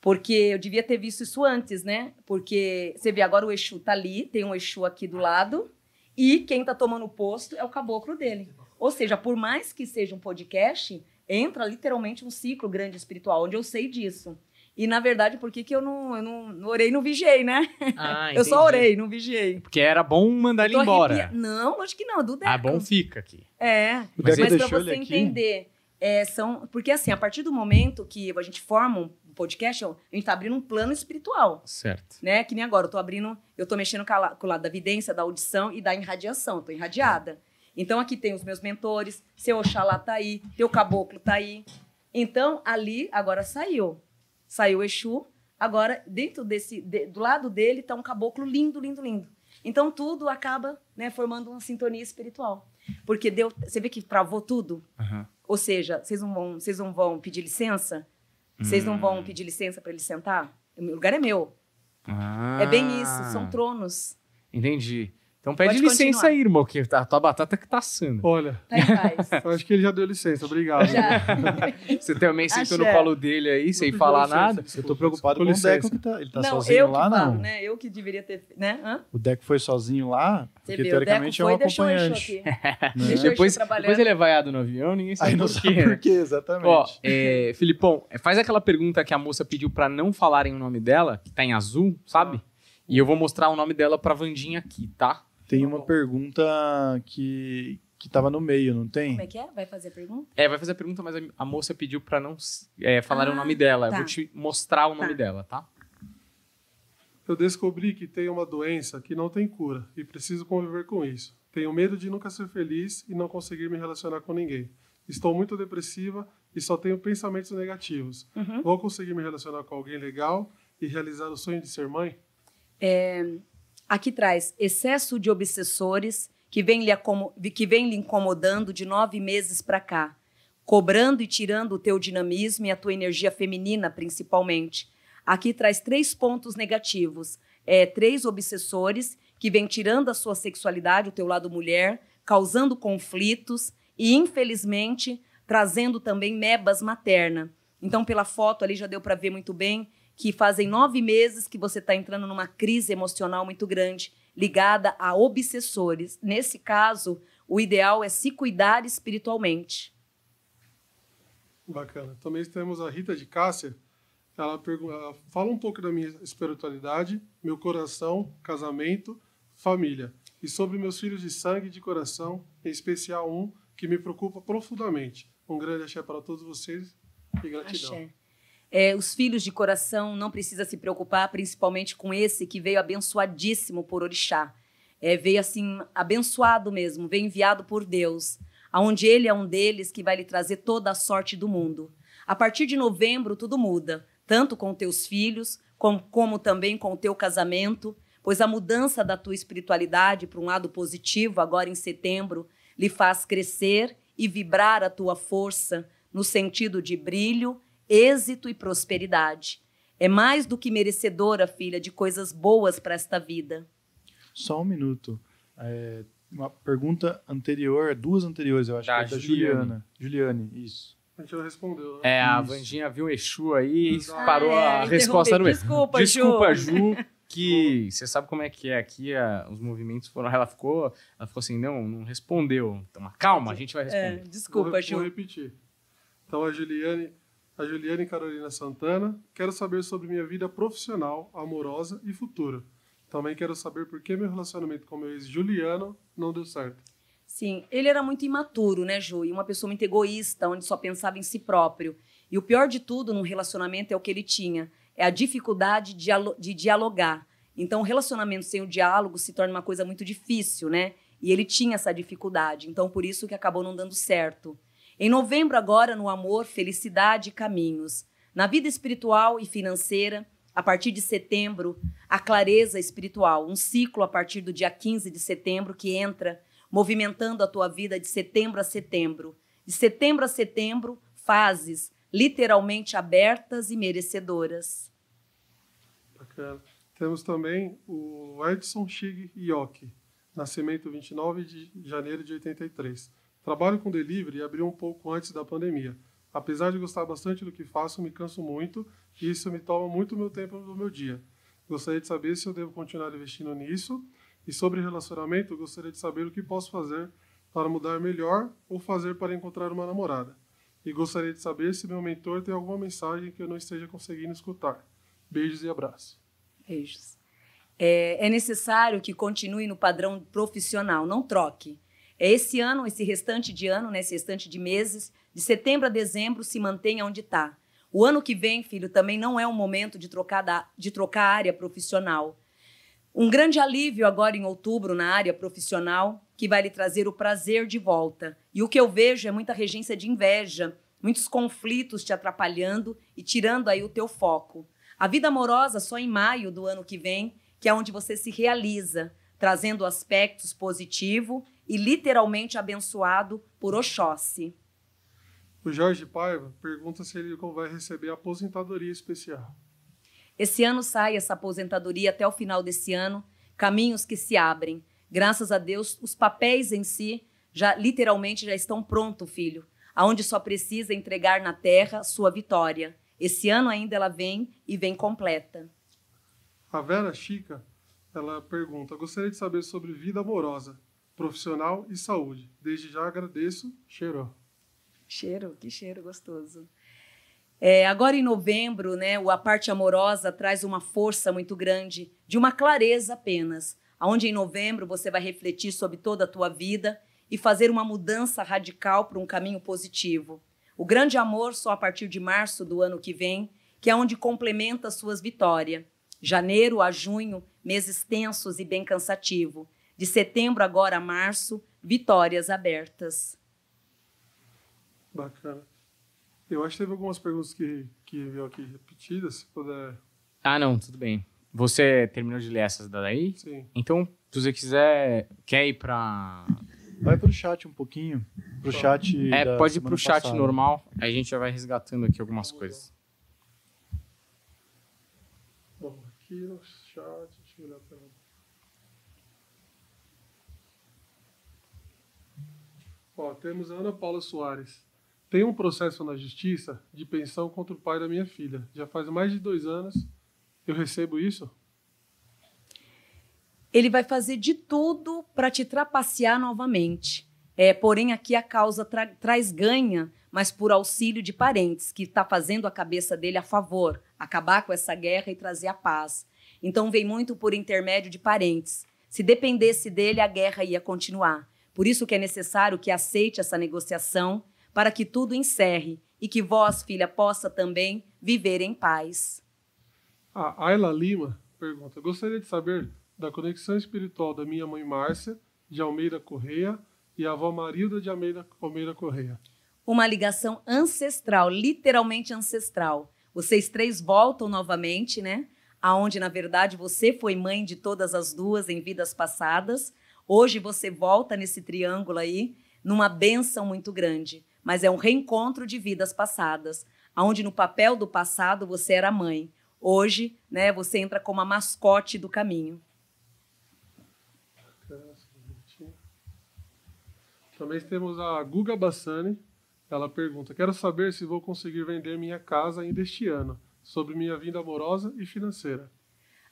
Porque eu devia ter visto isso antes, né? Porque você vê agora o Exu tá ali, tem um Exu aqui do lado, e quem tá tomando o posto é o caboclo dele. Ou seja, por mais que seja um podcast, entra literalmente um ciclo grande espiritual, onde eu sei disso. E, na verdade, por que, que eu, não, eu não, não orei e não vigiei, né? Ah, eu só orei, não vigiei. Porque era bom mandar ele embora. arrepia- Não, acho que não, do Deco. Ah, bom fica aqui. É, mas para deixou você entender, é, são... Porque, assim, a partir do momento que a gente forma um podcast, a gente tá abrindo um plano espiritual, Certo. né? Que nem agora, eu tô abrindo... Eu tô mexendo com, a, com o lado da vidência, da audição e da irradiação. Eu tô irradiada. Então, aqui tem os meus mentores, seu Oxalá tá aí, teu caboclo tá aí. Então, ali, agora saiu. Saiu o Exu, agora, dentro desse... de- do lado dele tá um caboclo lindo, lindo, lindo. Então, tudo acaba né, formando uma sintonia espiritual. Porque deu... Você vê que travou tudo? Aham. Ou seja, vocês não vão, vocês não vão pedir licença? Vocês não Hum. vão pedir licença para ele sentar? O lugar é meu. Ah. É bem isso, são tronos. Entendi. Então pede Pode licença continuar. aí, irmão, que a tua batata que tá assando. Olha, Tá em paz. eu acho que ele já deu licença. Obrigado. Já. Você também sentou no colo dele aí, sem falar licença, nada. Eu tô preocupado com, Com o Deco que tá. Ele tá não, sozinho eu que lá, falo, não. né? Eu que deveria ter. Né? Hã? O Deco foi sozinho lá, Você porque Deco teoricamente é foi um acompanhante. aqui. né? Depois, depois ele é vaiado no avião, ninguém sabe Aí não por sabe quê. por né? quê, exatamente. Ó, é, Filipão, é, faz aquela pergunta que a moça pediu pra não falarem o nome dela, que tá em azul, sabe? E eu vou mostrar o nome dela pra Vandinha aqui, tá? Tem uma pergunta que, que tava no meio, não tem? Como é que é? Vai fazer a pergunta? É, vai fazer a pergunta, mas a, moça pediu pra não é, falar o Ah, nome dela. Eu tá. vou te mostrar o nome Tá. dela, tá? Eu descobri que tenho uma doença que não tem cura e preciso conviver com isso. Tenho medo de nunca ser feliz e não conseguir me relacionar com ninguém. Estou muito depressiva e só tenho pensamentos negativos. Uhum. Vou conseguir me relacionar com alguém legal e realizar o sonho de ser mãe? Aqui traz excesso de obsessores que vem lhe, que vem lhe incomodando de nove meses para cá, cobrando e tirando o teu dinamismo e a tua energia feminina, principalmente. Aqui traz três pontos negativos. É, três obsessores que vêm tirando a sua sexualidade, o teu lado mulher, causando conflitos e, infelizmente, trazendo também mebas materna. Então, pela foto ali já deu para ver muito bem que fazem nove meses que você está entrando numa crise emocional muito grande, ligada a obsessores. Nesse caso, o ideal é se cuidar espiritualmente. Bacana. Também temos a Rita de Cássia. Ela, pergu- ela fala um pouco da minha espiritualidade, meu coração, casamento, família. e sobre meus filhos de sangue e de coração, em especial um que me preocupa profundamente. Um grande axé para todos vocês e gratidão. Axé. É, os filhos de coração não precisa se preocupar, principalmente com esse que veio abençoadíssimo por orixá. É, veio assim, abençoado mesmo, veio enviado por Deus, aonde ele é um deles que vai lhe trazer toda a sorte do mundo. A partir de novembro, tudo muda, tanto com teus filhos, como, como também com o teu casamento, pois a mudança da tua espiritualidade para um lado positivo, agora em setembro, lhe faz crescer e vibrar a tua força no sentido de brilho êxito e prosperidade. É mais do que merecedora, filha, de coisas boas para esta vida. Só um minuto. É, uma pergunta anterior, duas anteriores, eu acho Da que é da. Juliana. Juliane, isso. A gente já respondeu, né? É, a Isso. Vandinha viu Exu aí e Exato. parou Ah, a é, resposta no. Desculpa, Desculpa, Ju. Ju, que você sabe como é que é aqui, a- os movimentos foram. Ela ficou, ela ficou assim, não, não respondeu. Então, calma, a gente vai É, responder. desculpa, vou, Ju. Vou repetir. Então, a Juliane, a Juliane Carolina Santana, quero saber sobre minha vida profissional, amorosa e futura. Também quero saber por que meu relacionamento com meu ex Juliano não deu certo. Sim, ele era muito imaturo, né, Ju? E uma pessoa muito egoísta, onde só pensava em si próprio. E o pior de tudo num relacionamento é o que ele tinha: é a dificuldade de dialogar. Então, o relacionamento sem o diálogo se torna uma coisa muito difícil, né? E ele tinha essa dificuldade. Então, por isso que acabou não dando certo. Em novembro, agora, no amor, felicidade e caminhos. Na vida espiritual e financeira, a partir de setembro, a clareza espiritual, um ciclo a partir do dia 15 de setembro que entra movimentando a tua vida de setembro a setembro. De setembro a setembro, fases literalmente abertas e merecedoras. Bacana. Temos também o Edson Chig Ioki, nascimento 29 de janeiro de 83. Trabalho com delivery e abri um pouco antes da pandemia. Apesar de gostar bastante do que faço, me canso muito e isso me toma muito meu tempo do meu dia. Gostaria de saber se eu devo continuar investindo nisso. E sobre relacionamento, gostaria de saber o que posso fazer para mudar melhor ou fazer para encontrar uma namorada. E gostaria de saber se meu mentor tem alguma mensagem que eu não esteja conseguindo escutar. Beijos e abraços. Beijos. É, é necessário que continue no padrão profissional, não troque. É esse ano, esse restante de ano, né, restante de meses, de setembro a dezembro, se mantenha onde está. O ano que vem, filho, também não é um momento de trocar, da, de trocar área profissional. Um grande alívio agora em outubro na área profissional, que vai lhe trazer o prazer de volta. E o que eu vejo é muita regência de inveja, muitos conflitos te atrapalhando e tirando aí o teu foco. A vida amorosa só em maio do ano que vem, que é onde você se realiza, trazendo aspectos positivo e literalmente abençoado por Oxóssi. O Jorge Paiva pergunta se ele vai receber a aposentadoria especial. Esse ano sai essa aposentadoria até o final desse ano, caminhos que se abrem. Graças a Deus, os papéis em si já literalmente já estão prontos, filho, aonde só precisa entregar na terra sua vitória. Esse ano ainda ela vem e vem completa. A Vera Chica, ela pergunta: gostaria de saber sobre vida amorosa, profissional e saúde. Desde já agradeço. Cheiro. Cheiro, que cheiro gostoso. É, agora em novembro, né, a parte amorosa traz uma força muito grande, de uma clareza apenas, aonde em novembro você vai refletir sobre toda a tua vida e fazer uma mudança radical para um caminho positivo. O grande amor só a partir de março do ano que vem, que é onde complementa suas vitórias. Janeiro a junho, meses tensos e bem cansativo. De setembro agora a março, vitórias abertas. Bacana. Eu acho que teve algumas perguntas que, que veio aqui repetidas, se puder. Ah, não, tudo bem. Você terminou de ler essas daí? Sim. Então, se você quiser, quer ir pra. Vai pro chat um pouquinho. Pro chat. É, da pode ir semana pro chat passada. normal, aí a gente já vai resgatando aqui algumas coisas. Vamos aqui no chat. Deixa eu olhar pra Ó, temos a Ana Paula Soares. Tem um processo na justiça de pensão contra o pai da minha filha. Já faz mais de dois anos. Eu recebo isso? ele vai fazer de tudo para te trapacear novamente. É, porém, aqui a causa tra- traz ganha, mas por auxílio de parentes, que está fazendo a cabeça dele a favor, acabar com essa guerra e trazer a paz. Então, vem muito por intermédio de parentes. Se dependesse dele, a guerra ia continuar. Por isso que é necessário que aceite essa negociação para que tudo encerre e que vós, filha, possa também viver em paz. A Ayla Lima pergunta: Gostaria de saber da conexão espiritual da minha mãe Márcia de Almeida Correia e a avó Marilda de Almeida, Almeida Correia. Uma ligação ancestral, literalmente ancestral. Vocês três voltam novamente, né? Aonde na verdade você foi mãe de todas as duas em vidas passadas. Hoje você volta nesse triângulo aí, numa benção muito grande, mas é um reencontro de vidas passadas, aonde no papel do passado você era mãe. Hoje, né, você entra como a mascote do caminho. Também temos a Guga Bassani. Ela pergunta: Quero saber se vou conseguir vender minha casa ainda este ano, sobre minha vida amorosa e financeira.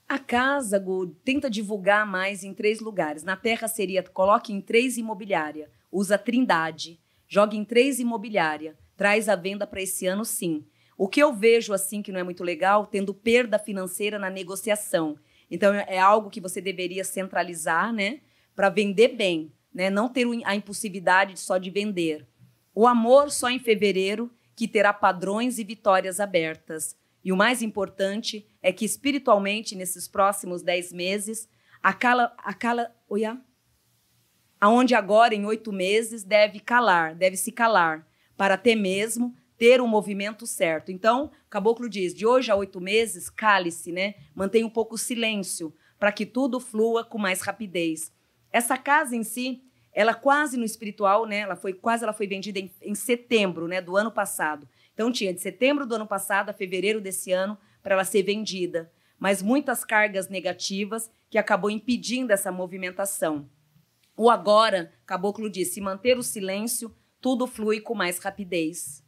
A casa, Gu, tenta divulgar mais em três lugares. Na Terra seria, coloque em três imobiliária, usa Trindade, jogue em três imobiliária, traz a venda para esse ano sim. O que eu vejo assim que não é muito legal, tendo perda financeira na negociação. Então é algo que você deveria centralizar, né, para vender bem, né, não ter a impulsividade só de vender. O amor só em fevereiro que terá padrões e vitórias abertas. E o mais importante é que espiritualmente nesses próximos dez meses, a cala, a cala, oia, aonde agora em oito meses deve calar, deve se calar, para até mesmo ter o um movimento certo. Então, Caboclo diz: de hoje a oito meses, cale-se, né? Mantenha um pouco o silêncio, para que tudo flua com mais rapidez. Essa casa em si, ela quase no espiritual, né? Ela foi quase ela foi vendida em, em setembro, né, do ano passado. Então tinha de setembro do ano passado a fevereiro desse ano para ela ser vendida, mas muitas cargas negativas que acabou impedindo essa movimentação. O agora, Caboclo disse, manter o silêncio, tudo flui com mais rapidez.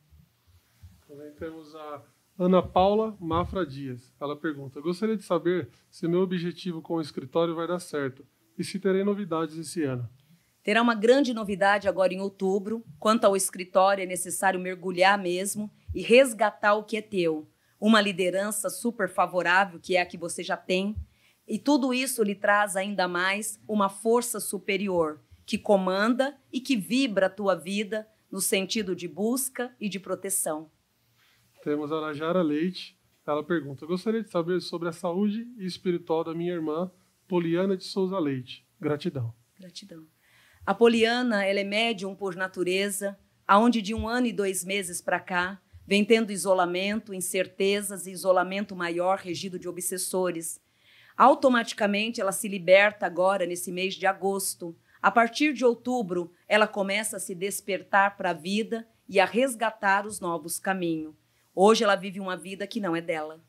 Também temos a Ana Paula Mafra Dias. Ela pergunta: Gostaria de saber se meu objetivo com o escritório vai dar certo e se terei novidades esse ano. Terá uma grande novidade agora em outubro. Quanto ao escritório, é necessário mergulhar mesmo e resgatar o que é teu. Uma liderança super favorável, que é a que você já tem. E tudo isso lhe traz ainda mais uma força superior que comanda e que vibra a tua vida no sentido de busca e de proteção. Temos a Najara Leite. Ela pergunta: Gostaria de saber sobre a saúde espiritual da minha irmã, Poliana de Souza Leite. Gratidão. Gratidão. A Poliana, ela é médium por natureza, aonde de um ano e dois meses para cá vem tendo isolamento, incertezas e isolamento maior regido de obsessores. Automaticamente ela se liberta agora nesse mês de agosto. A partir de outubro, ela começa a se despertar para a vida e a resgatar os novos caminhos. Hoje ela vive uma vida que não é dela.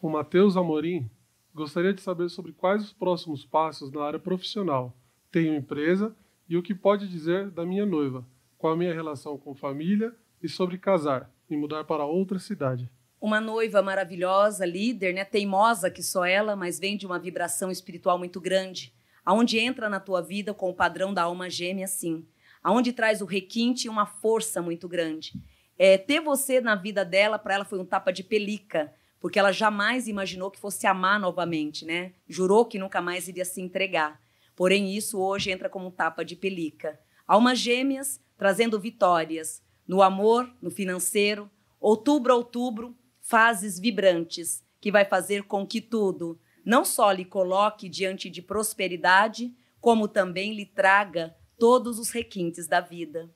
O Matheus Amorim gostaria de saber sobre quais os próximos passos na área profissional. Tenho empresa e o que pode dizer da minha noiva, qual a minha relação com família e sobre casar e mudar para outra cidade. Uma noiva maravilhosa, líder, né, teimosa que só ela, mas vem de uma vibração espiritual muito grande, aonde entra na tua vida com o padrão da alma gêmea, sim, aonde traz o requinte e uma força muito grande. É, ter você na vida dela, para ela foi um tapa de pelica, porque ela jamais imaginou que fosse amar novamente, né? Jurou que nunca mais iria se entregar. Porém, isso hoje entra como um tapa de pelica. Almas gêmeas trazendo vitórias no amor, no financeiro. Outubro outubro, fases vibrantes que vai fazer com que tudo não só lhe coloque diante de prosperidade, como também lhe traga todos os requintes da vida.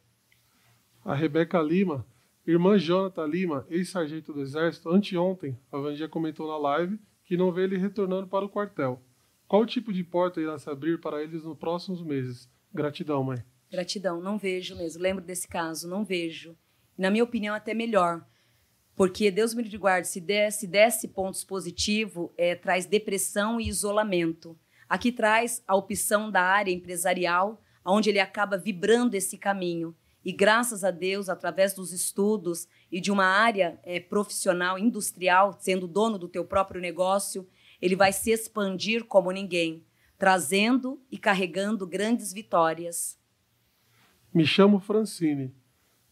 A Rebeca Lima Irmã Jonathan Lima, ex-sargento do Exército, anteontem, a Vandia comentou na live que não vê ele retornando para o quartel. Qual tipo de porta irá se abrir para eles nos próximos meses? Gratidão, mãe. Gratidão, não vejo mesmo. Lembro desse caso, não vejo. Na minha opinião, até melhor. Porque Deus me guarde, se desse, desse pontos positivos, é, traz depressão e isolamento. Aqui traz a opção da área empresarial, onde ele acaba vibrando esse caminho. E graças a Deus, através dos estudos e de uma área é, profissional, industrial, sendo dono do teu próprio negócio, ele vai se expandir como ninguém, trazendo e carregando grandes vitórias. Me chamo Francine.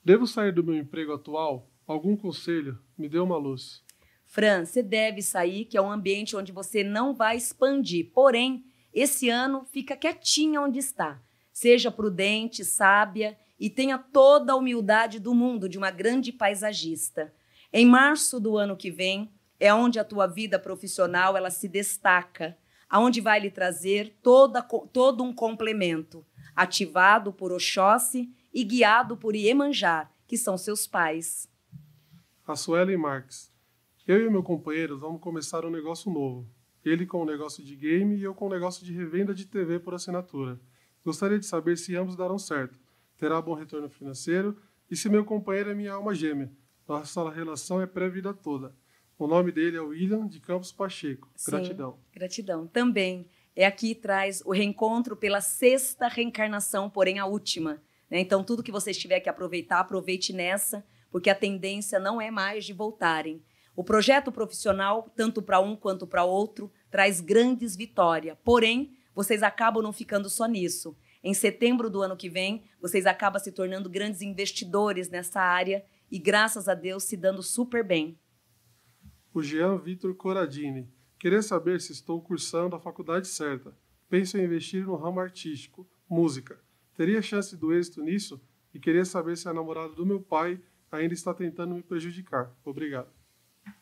Devo sair do meu emprego atual? Algum conselho? Me dê uma luz. Fran, você deve sair, que é um ambiente onde você não vai expandir. Porém, esse ano fica quietinha onde está. Seja prudente, sábia e tenha toda a humildade do mundo de uma grande paisagista. Em março do ano que vem é onde a tua vida profissional ela se destaca, aonde vai lhe trazer toda, todo um complemento, ativado por Oxóssi e guiado por Iemanjar, que são seus pais. A Suelen Marques. Eu e meu companheiro vamos começar um negócio novo. Ele com um negócio de game e eu com um negócio de revenda de TV por assinatura. Gostaria de saber se ambos darão certo. Terá bom retorno financeiro e se meu companheiro é minha alma gêmea. Nossa relação é pré-vida toda. O nome dele é William de Campos Pacheco. Gratidão. Sim, gratidão. Também. É aqui traz o reencontro pela sexta reencarnação, porém a última. Né? Então, tudo que vocês tiver que aproveitar, aproveite nessa, porque a tendência não é mais de voltarem. O projeto profissional, tanto para um quanto para outro, traz grandes vitórias. Porém, vocês acabam não ficando só nisso. Em setembro do ano que vem, vocês acabam se tornando grandes investidores nessa área e, graças a Deus, se dando super bem. O Jean Vitor Coradini. Queria saber se estou cursando a faculdade certa. Penso em investir no ramo artístico, música. Teria chance do êxito nisso? E queria saber se a namorada do meu pai ainda está tentando me prejudicar. Obrigado.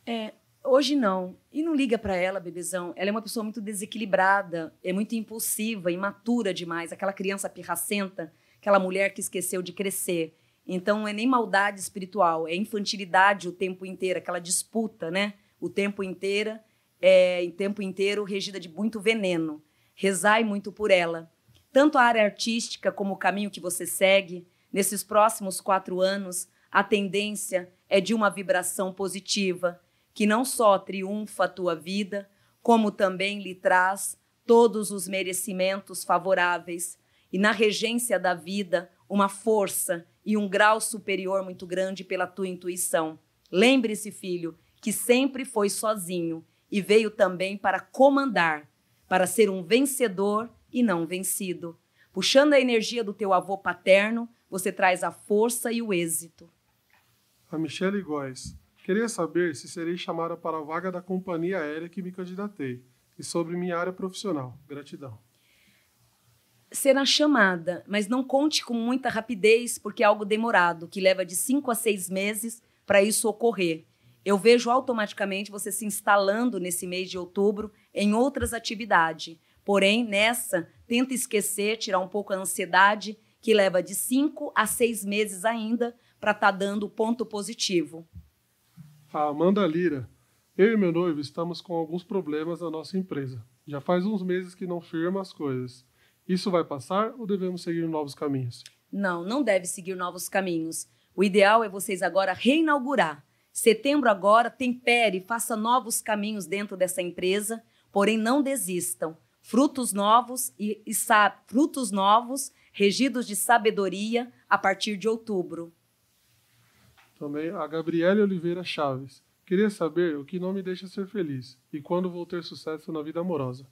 É, hoje não. E não liga para ela, bebezão. Ela é uma pessoa muito desequilibrada, é muito impulsiva, imatura demais, aquela criança pirracenta, aquela mulher que esqueceu de crescer. Então não é nem maldade espiritual, é infantilidade o tempo inteiro, aquela disputa, né? O tempo inteiro, é, em tempo inteiro regida de muito veneno. Rezai muito por ela. Tanto a área artística como o caminho que você segue, nesses próximos quatro anos, a tendência é de uma vibração positiva, que não só triunfa a tua vida, como também lhe traz todos os merecimentos favoráveis e na regência da vida uma força e um grau superior muito grande pela tua intuição. Lembre-se, filho, que sempre foi sozinho e veio também para comandar, para ser um vencedor e não vencido. Puxando a energia do teu avô paterno, você traz a força e o êxito. A Michelle Góes. Queria saber se serei chamada para a vaga da companhia aérea que me candidatei e sobre minha área profissional. Gratidão. Será chamada, mas não conte com muita rapidez, porque é algo demorado, que leva de cinco a seis meses para isso ocorrer. Eu vejo automaticamente você se instalando nesse mês de outubro em outras atividades. Porém, nessa, tenta esquecer, tirar um pouco a ansiedade, que leva de cinco a seis meses ainda para estar tá dando ponto positivo. A Amanda Lira. Eu e meu noivo estamos com alguns problemas na nossa empresa. Já faz uns meses que não firma as coisas. Isso vai passar ou devemos seguir novos caminhos? Não, não deve seguir novos caminhos. O ideal é vocês agora reinaugurar. Setembro agora, tempere, faça novos caminhos dentro dessa empresa, porém não desistam. Frutos novos e, e frutos novos, regidos de sabedoria a partir de outubro. Também a Gabriele Oliveira Chaves. Queria saber o que não me deixa ser feliz e quando vou ter sucesso na vida amorosa.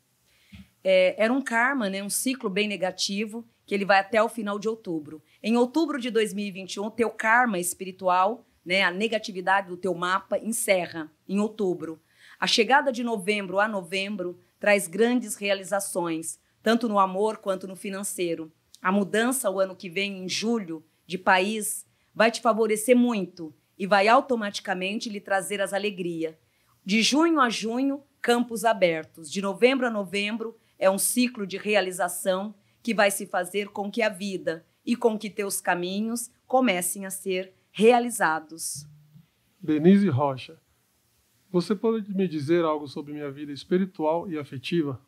É, era um karma, né, um ciclo bem negativo, que ele vai até o final de outubro. Em outubro de 2021, teu karma espiritual, né, a negatividade do teu mapa, encerra em outubro. A chegada de novembro a novembro traz grandes realizações, tanto no amor quanto no financeiro. A mudança o ano que vem, em julho, de país, vai te favorecer muito e vai automaticamente lhe trazer as alegrias. De junho a junho, campos abertos. De novembro a novembro, é um ciclo de realização que vai se fazer com que a vida e com que teus caminhos comecem a ser realizados. Denise Rocha, você pode me dizer algo sobre minha vida espiritual e afetiva?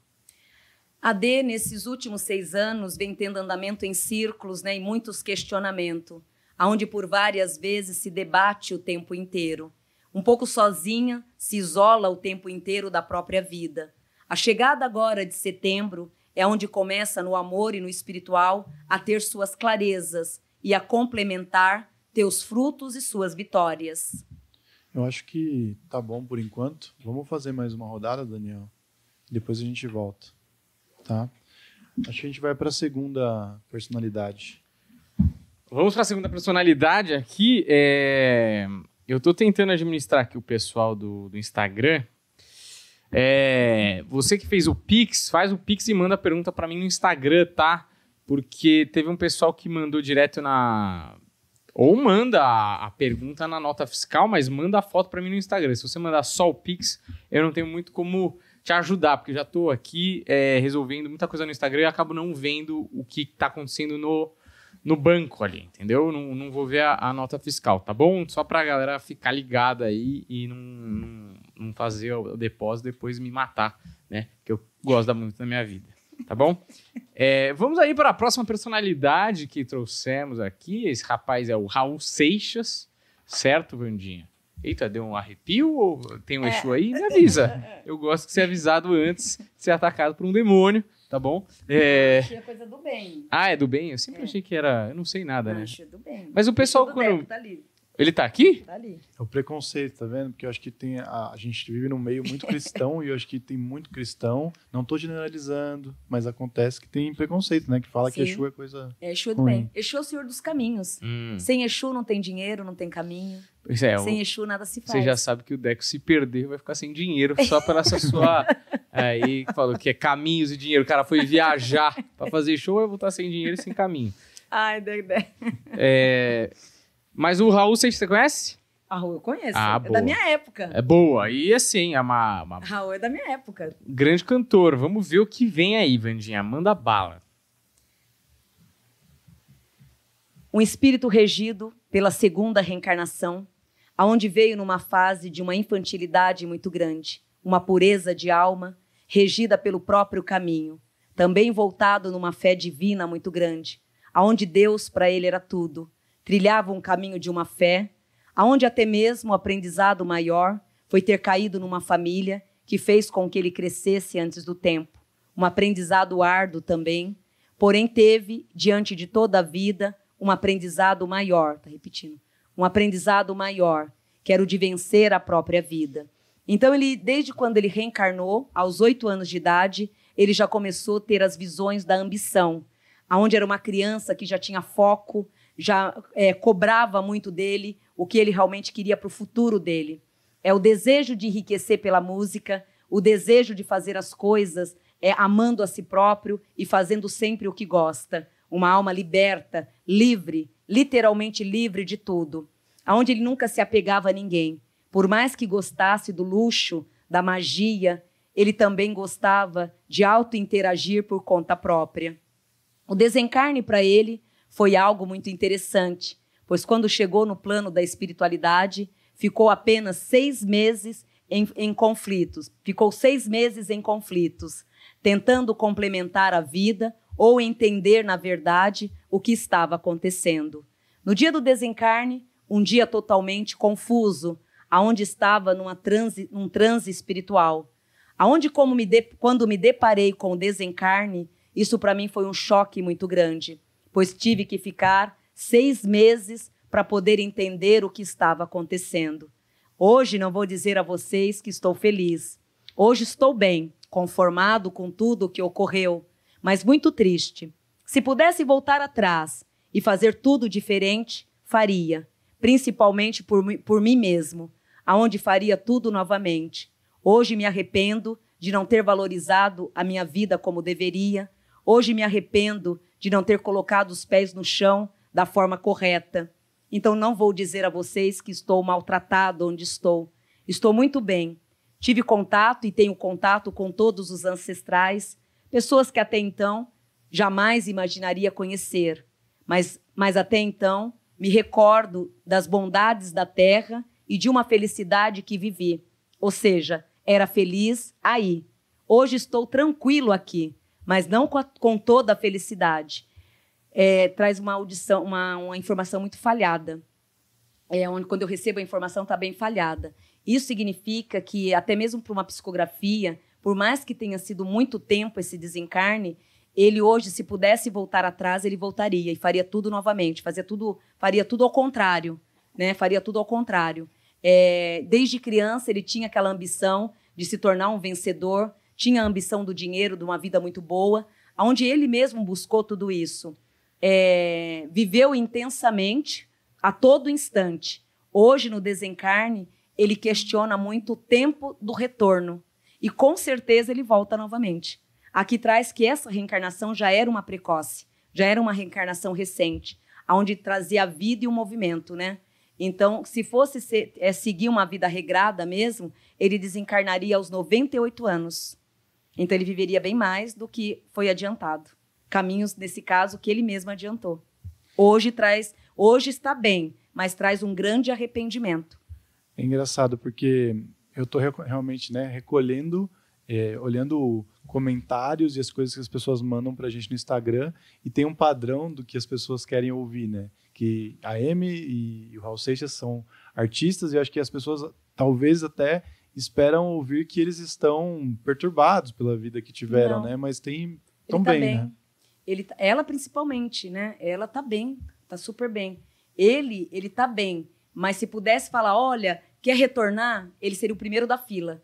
A D, nesses últimos seis anos, vem tendo andamento em círculos né, e muitos questionamentos aonde por várias vezes se debate o tempo inteiro. Um pouco sozinha, se isola o tempo inteiro da própria vida. A chegada agora de setembro é onde começa no amor e no espiritual a ter suas clarezas e a complementar teus frutos e suas vitórias. Eu acho que tá bom por enquanto. Vamos fazer mais uma rodada, Daniel. Depois a gente volta, tá? Acho que a gente vai para a segunda personalidade. Vamos para a segunda personalidade aqui. É... Eu estou tentando administrar aqui o pessoal do, do Instagram. É, você que fez o Pix, faz o Pix e manda a pergunta pra mim no Instagram, tá? Porque teve um pessoal que mandou direto na. Ou manda a, a pergunta na nota fiscal, mas manda a foto pra mim no Instagram. Se você mandar só o Pix, eu não tenho muito como te ajudar, porque eu já tô aqui é, resolvendo muita coisa no Instagram e acabo não vendo o que tá acontecendo no, no banco ali, entendeu? Não, não vou ver a, a nota fiscal, tá bom? Só pra galera ficar ligada aí e não, não, não fazer o depósito depois me matar, né? Que eu gosto muito da minha vida, tá bom? É, vamos aí para a próxima personalidade que trouxemos aqui. Esse rapaz é o Raul Seixas, certo, Vandinha? Eita, deu um arrepio ou tem um Exu aí? Me avisa. Eu gosto de ser avisado antes de ser atacado por um demônio, tá bom? É... Achei a coisa do bem. Ah, é do bem? Eu sempre achei que era. Eu não sei nada, né? Achei do bem. Mas o pessoal, do quando. Deco, tá ali, Ele tá aqui? tá ali. É o preconceito, tá vendo? Porque eu acho que tem a, a gente vive num meio muito cristão e eu acho que tem muito cristão. Não tô generalizando, mas acontece que tem preconceito, né? Que fala que Sim. Exu é coisa. É Exu do Ruim. bem. Exu é o senhor dos caminhos. Hum. Sem Exu não tem dinheiro, não tem caminho. Pois é, o- Sem Exu nada se faz. você já sabe que o Deco se perder vai ficar sem dinheiro só pela essa sua. Aí que falou que é caminhos e dinheiro. O cara foi viajar pra fazer show vai voltar sem dinheiro e sem caminho. Ai, Dedé. É, Mas o Raul, você conhece? A Raul eu conheço. Ah, é boa. da minha época. É boa. E assim, é uma, uma Raul é da minha época. grande cantor. Vamos ver o que vem aí, Vandinha. Manda bala. Um espírito regido pela segunda reencarnação, aonde veio numa fase de uma infantilidade muito grande, uma pureza de alma, regida pelo próprio caminho, também voltado numa fé divina muito grande, aonde Deus para ele era tudo, trilhava um caminho de uma fé, aonde até mesmo o aprendizado maior foi ter caído numa família que fez com que ele crescesse antes do tempo, um aprendizado árduo também, porém teve diante de toda a vida um aprendizado maior, tá repetindo, um aprendizado maior, que era o de vencer a própria vida. Então ele, desde quando ele reencarnou, aos oito anos de idade, ele já começou a ter as visões da ambição, aonde era uma criança que já tinha foco, já é, cobrava muito dele o que ele realmente queria para o futuro dele. É o desejo de enriquecer pela música, o desejo de fazer as coisas é, amando a si próprio e fazendo sempre o que gosta. Uma alma liberta, livre, literalmente livre de tudo. Aonde ele nunca se apegava a ninguém. Por mais que gostasse do luxo, da magia, ele também gostava de auto-interagir por conta própria. O desencarne para ele foi algo muito interessante, pois quando chegou no plano da espiritualidade, ficou apenas seis meses em, em conflitos. Ficou seis meses em conflitos, tentando complementar a vida ou entender, na verdade, o que estava acontecendo. No dia do desencarne, um dia totalmente confuso, aonde estava numa transe, num transe espiritual. Aonde, como me de, quando me deparei com o desencarne, isso para mim foi um choque muito grande, pois tive que ficar seis meses para poder entender o que estava acontecendo. Hoje não vou dizer a vocês que estou feliz. Hoje estou bem, conformado com tudo o que ocorreu, mas muito triste. Se pudesse voltar atrás e fazer tudo diferente, faria, principalmente por, por mim mesmo, aonde faria tudo novamente. Hoje me arrependo de não ter valorizado a minha vida como deveria. Hoje me arrependo de não ter colocado os pés no chão da forma correta. Então não vou dizer a vocês que estou maltratado onde estou. Estou muito bem. Tive contato e tenho contato com todos os ancestrais, pessoas que até então jamais imaginaria conhecer. Mas, mas até então me recordo das bondades da terra e de uma felicidade que vivi. Ou seja, era feliz aí. Hoje estou tranquilo aqui, mas não com, a- com toda a felicidade. É, traz uma audição, uma, uma informação muito falhada. É, onde, quando eu recebo a informação, está bem falhada. Isso significa que, até mesmo para uma psicografia, por mais que tenha sido muito tempo esse desencarne, ele hoje, se pudesse voltar atrás, ele voltaria e faria tudo novamente, fazia tudo, faria tudo ao contrário, né? Faria tudo ao contrário. É, desde criança, ele tinha aquela ambição de se tornar um vencedor, tinha a ambição do dinheiro, de uma vida muito boa, onde ele mesmo buscou tudo isso. É, viveu intensamente a todo instante. Hoje, no desencarne, ele questiona muito o tempo do retorno. E com certeza ele volta novamente. Aqui traz que essa reencarnação já era uma precoce, já era uma reencarnação recente, onde trazia a vida e o movimento, né? Então, se fosse ser, é, seguir uma vida regrada mesmo, ele desencarnaria aos 98 anos. Então, ele viveria bem mais do que foi adiantado. Caminhos, nesse caso, que ele mesmo adiantou. Hoje traz, hoje está bem, mas traz um grande arrependimento. É engraçado porque eu estou realmente né, recolhendo, é, olhando comentários e as coisas que as pessoas mandam para a gente no Instagram e tem um padrão do que as pessoas querem ouvir, né? Que a Amy e o Raul Seixas são artistas e eu acho que as pessoas talvez até esperam ouvir que eles estão perturbados pela vida que tiveram, Não. né? Mas tem tão tá bem, bem. né? Ele, tá- ela principalmente, né? Ela tá bem, tá super bem. Ele, ele tá bem, mas se pudesse falar, olha, quer retornar, ele seria o primeiro da fila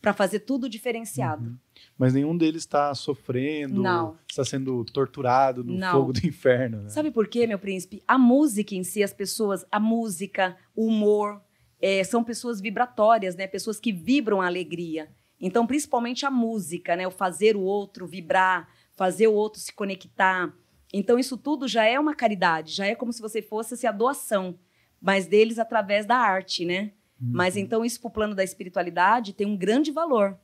para fazer tudo diferenciado. Uhum. Mas nenhum deles está sofrendo, Não. está sendo torturado no Não. fogo do inferno, né? Sabe por quê, meu príncipe? A música em si, as pessoas, a música, o humor, é, são pessoas vibratórias, né? Pessoas que vibram a alegria. Então, principalmente a música, né? O fazer o outro vibrar, fazer o outro se conectar. Então, isso tudo já é uma caridade, já é como se você fosse assim, a doação, mas deles através da arte, né? Mas então, isso para o plano da espiritualidade tem um grande valor.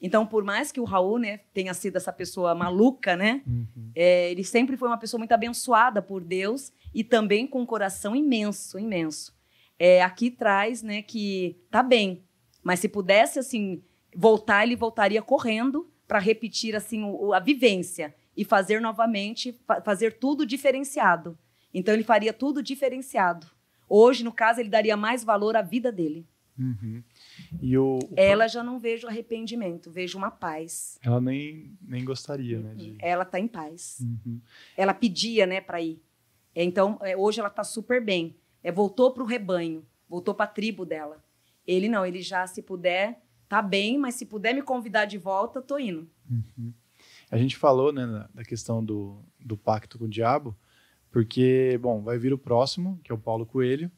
Então, por mais que o Raul né, tenha sido essa pessoa maluca, né? Uhum. É, ele sempre foi uma pessoa muito abençoada por Deus e também com um coração imenso, imenso. É, aqui traz, né, que tá bem, mas se pudesse assim voltar, ele voltaria correndo para repetir assim o- a vivência e fazer novamente, fa- fazer tudo diferenciado. Então ele faria tudo diferenciado. Hoje, no caso, ele daria mais valor à vida dele. Uhum. E o, o- Ela já não vejo arrependimento, vejo uma paz. ela nem, nem gostaria, né? De... Ela tá em paz. Uhum. ela pedia, né, para ir. É, Então, é, hoje ela está super bem. É, voltou para o rebanho, voltou para a tribo dela. Ele não, ele já, se puder, tá bem, mas se puder me convidar de volta, tô indo. A gente falou, né, da- questão do, do pacto com o diabo, porque, bom, vai vir o próximo, que é o Paulo Coelho,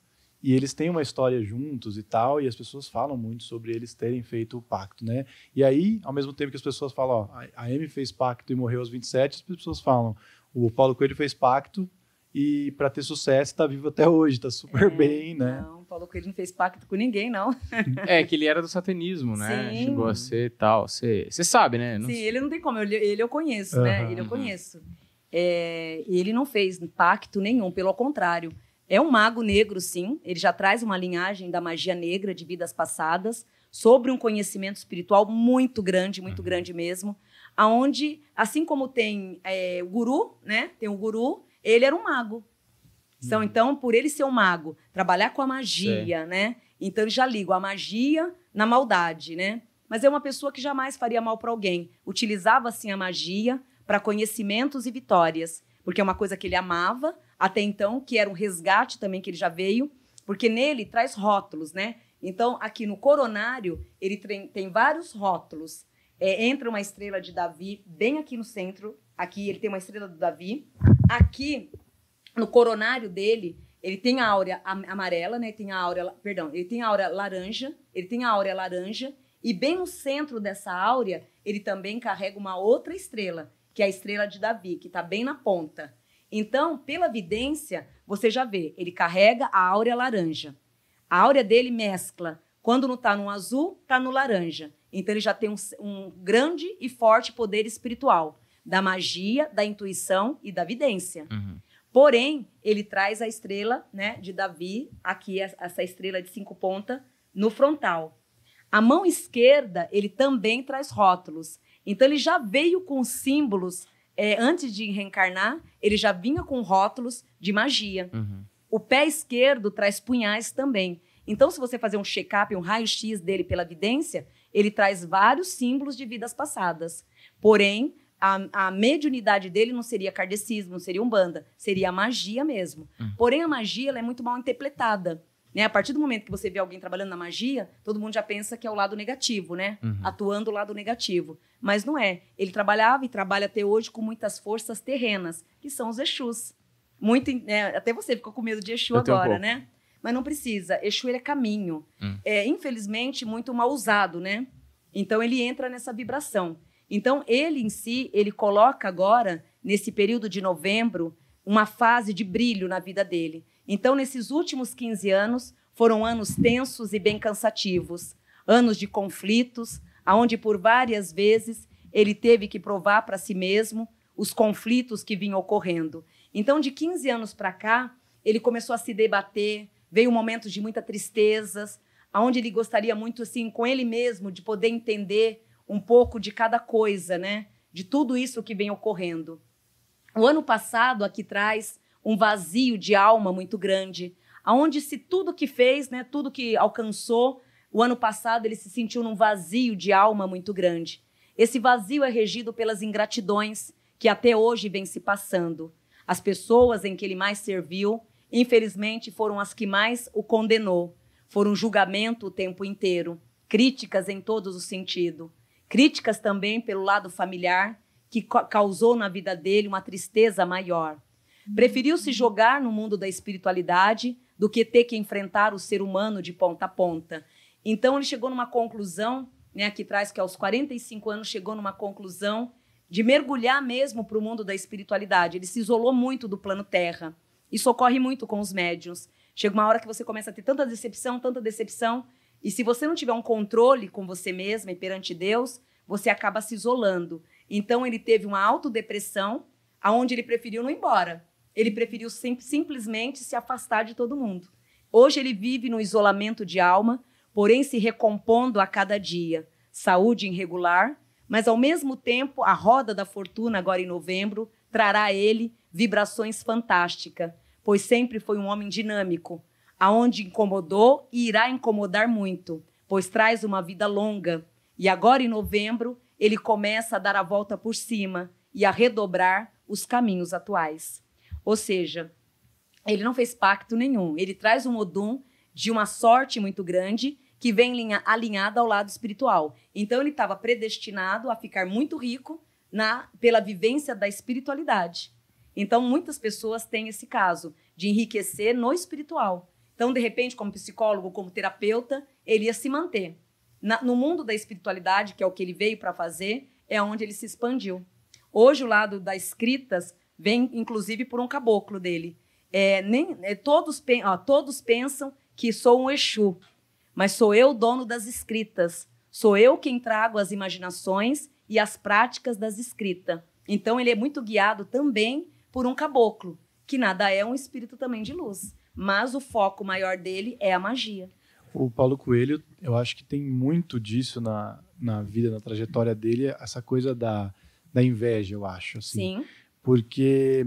e eles têm uma história juntos e tal, e as pessoas falam muito sobre eles terem feito o pacto, né? E aí, ao mesmo tempo que as pessoas falam, ó, a Amy fez pacto e morreu aos 27, as pessoas falam, o Paulo Coelho fez pacto e para ter sucesso tá vivo até hoje, tá super bem, né? Não, falou que ele não fez pacto com ninguém, não. É, que ele era do satanismo, né? Sim. Chegou a ser e tal. Você você sabe, né? Não Sim, ele não tem como, ele, ele eu conheço, né? Aham. Ele eu conheço. É, e ele não fez pacto nenhum, pelo contrário. É um mago negro, sim. Ele já traz uma linhagem da magia negra de vidas passadas, sobre um conhecimento espiritual muito grande, muito grande mesmo. Aonde, assim como tem é, o guru, né? Tem o guru, ele era um mago. Então, então, por ele ser um mago, trabalhar com a magia, né? Então, ele já liga a magia na maldade, né? Mas é uma pessoa que jamais faria mal para alguém. Utilizava, assim, a magia para conhecimentos e vitórias. Porque é uma coisa que ele amava, até então, que era um resgate também que ele já veio. Porque nele traz rótulos, né? Então, aqui no coronário, ele tem, tem vários rótulos. É, entra uma estrela de Davi bem aqui no centro. Aqui ele tem uma estrela do Davi. Aqui, no coronário dele, ele tem a áurea am- amarela, né? Tem a áurea, perdão, ele tem a áurea laranja, ele tem a áurea laranja e bem no centro dessa áurea, ele também carrega uma outra estrela, que é a estrela de Davi, que está bem na ponta. Então, pela vidência, você já vê, ele carrega a áurea laranja. A áurea dele mescla. Quando não está no azul, está no laranja. Então, ele já tem um, um grande e forte poder espiritual da magia, da intuição e da vidência. Uhum. Porém, ele traz a estrela né, de Davi, aqui es- essa estrela de cinco pontas, no frontal. A mão esquerda, ele também traz rótulos. Então, ele já veio com símbolos, é, antes de reencarnar, ele já vinha com rótulos de magia. Uhum. O pé esquerdo traz punhais também. Então, se você fazer um check-up, um raio-x dele pela vidência, ele traz vários símbolos de vidas passadas. Porém, a, a mediunidade dele não seria kardecismo, não seria umbanda, seria a magia mesmo. Porém, a magia ela é muito mal interpretada. Né? A partir do momento que você vê alguém trabalhando na magia, todo mundo já pensa que é o lado negativo, né? Uhum. Atuando o lado negativo. Mas não é. Ele trabalhava e trabalha até hoje com muitas forças terrenas, que são os Exus. Muito, né, até você ficou com medo de Exu Eu um agora, pouco. né? Mas não precisa. Exu ele é caminho. Hum. É, infelizmente, muito mal usado, né? Então ele entra nessa vibração. Então ele em si, ele coloca agora nesse período de novembro uma fase de brilho na vida dele. Então nesses últimos 15 anos foram anos tensos e bem cansativos, anos de conflitos, aonde por várias vezes ele teve que provar para si mesmo os conflitos que vinham ocorrendo. Então, de 15 anos para cá, ele começou a se debater, veio momentos de muita tristezas, aonde ele gostaria muito assim com ele mesmo de poder entender um pouco de cada coisa, né? De tudo isso que vem ocorrendo. O ano passado aqui traz um vazio de alma muito grande, aonde se tudo que fez, né, tudo que alcançou, o ano passado ele se sentiu num vazio de alma muito grande. Esse vazio é regido pelas ingratidões que até hoje vem se passando. As pessoas em que ele mais serviu, infelizmente, foram as que mais o condenou. Foram julgamento o tempo inteiro, críticas em todos os sentidos. Críticas também pelo lado familiar, que causou na vida dele uma tristeza maior. Preferiu se jogar no mundo da espiritualidade do que ter que enfrentar o ser humano de ponta a ponta. Então ele chegou numa conclusão, né, aqui traz que aos 45 anos chegou numa conclusão de mergulhar mesmo para o mundo da espiritualidade. Ele se isolou muito do plano terra. Isso ocorre muito com os médiuns. Chega uma hora que você começa a ter tanta decepção, tanta decepção, e se você não tiver um controle com você mesma e perante Deus, você acaba se isolando. Então ele teve uma autodepressão, aonde ele preferiu não ir embora. Ele preferiu sim, simplesmente se afastar de todo mundo. Hoje ele vive no isolamento de alma, porém se recompondo a cada dia. Saúde irregular, mas ao mesmo tempo a roda da fortuna, agora em novembro, trará a ele vibrações fantásticas, pois sempre foi um homem dinâmico, aonde incomodou e irá incomodar muito, pois traz uma vida longa. E agora em novembro, ele começa a dar a volta por cima e a redobrar os caminhos atuais. Ou seja, ele não fez pacto nenhum. Ele traz um Odum de uma sorte muito grande que vem alinhada ao lado espiritual. Então ele estava predestinado a ficar muito rico na pela vivência da espiritualidade. Então muitas pessoas têm esse caso de enriquecer no espiritual. Então de repente, como psicólogo, como terapeuta, ele ia se manter. Na, no mundo da espiritualidade, que é o que ele veio para fazer, é onde ele se expandiu. Hoje o lado das escritas vem inclusive por um caboclo dele. É, nem, é, todos, ó, todos pensam que sou um Exu, mas sou eu dono das escritas. Sou eu quem trago as imaginações e as práticas das escritas. Então ele é muito guiado também por um caboclo, que nada é um espírito também de luz. Mas o foco maior dele é a magia. O Paulo Coelho, eu acho que tem muito disso na, na vida, na trajetória dele, essa coisa da, da inveja, eu acho. Assim. Sim porque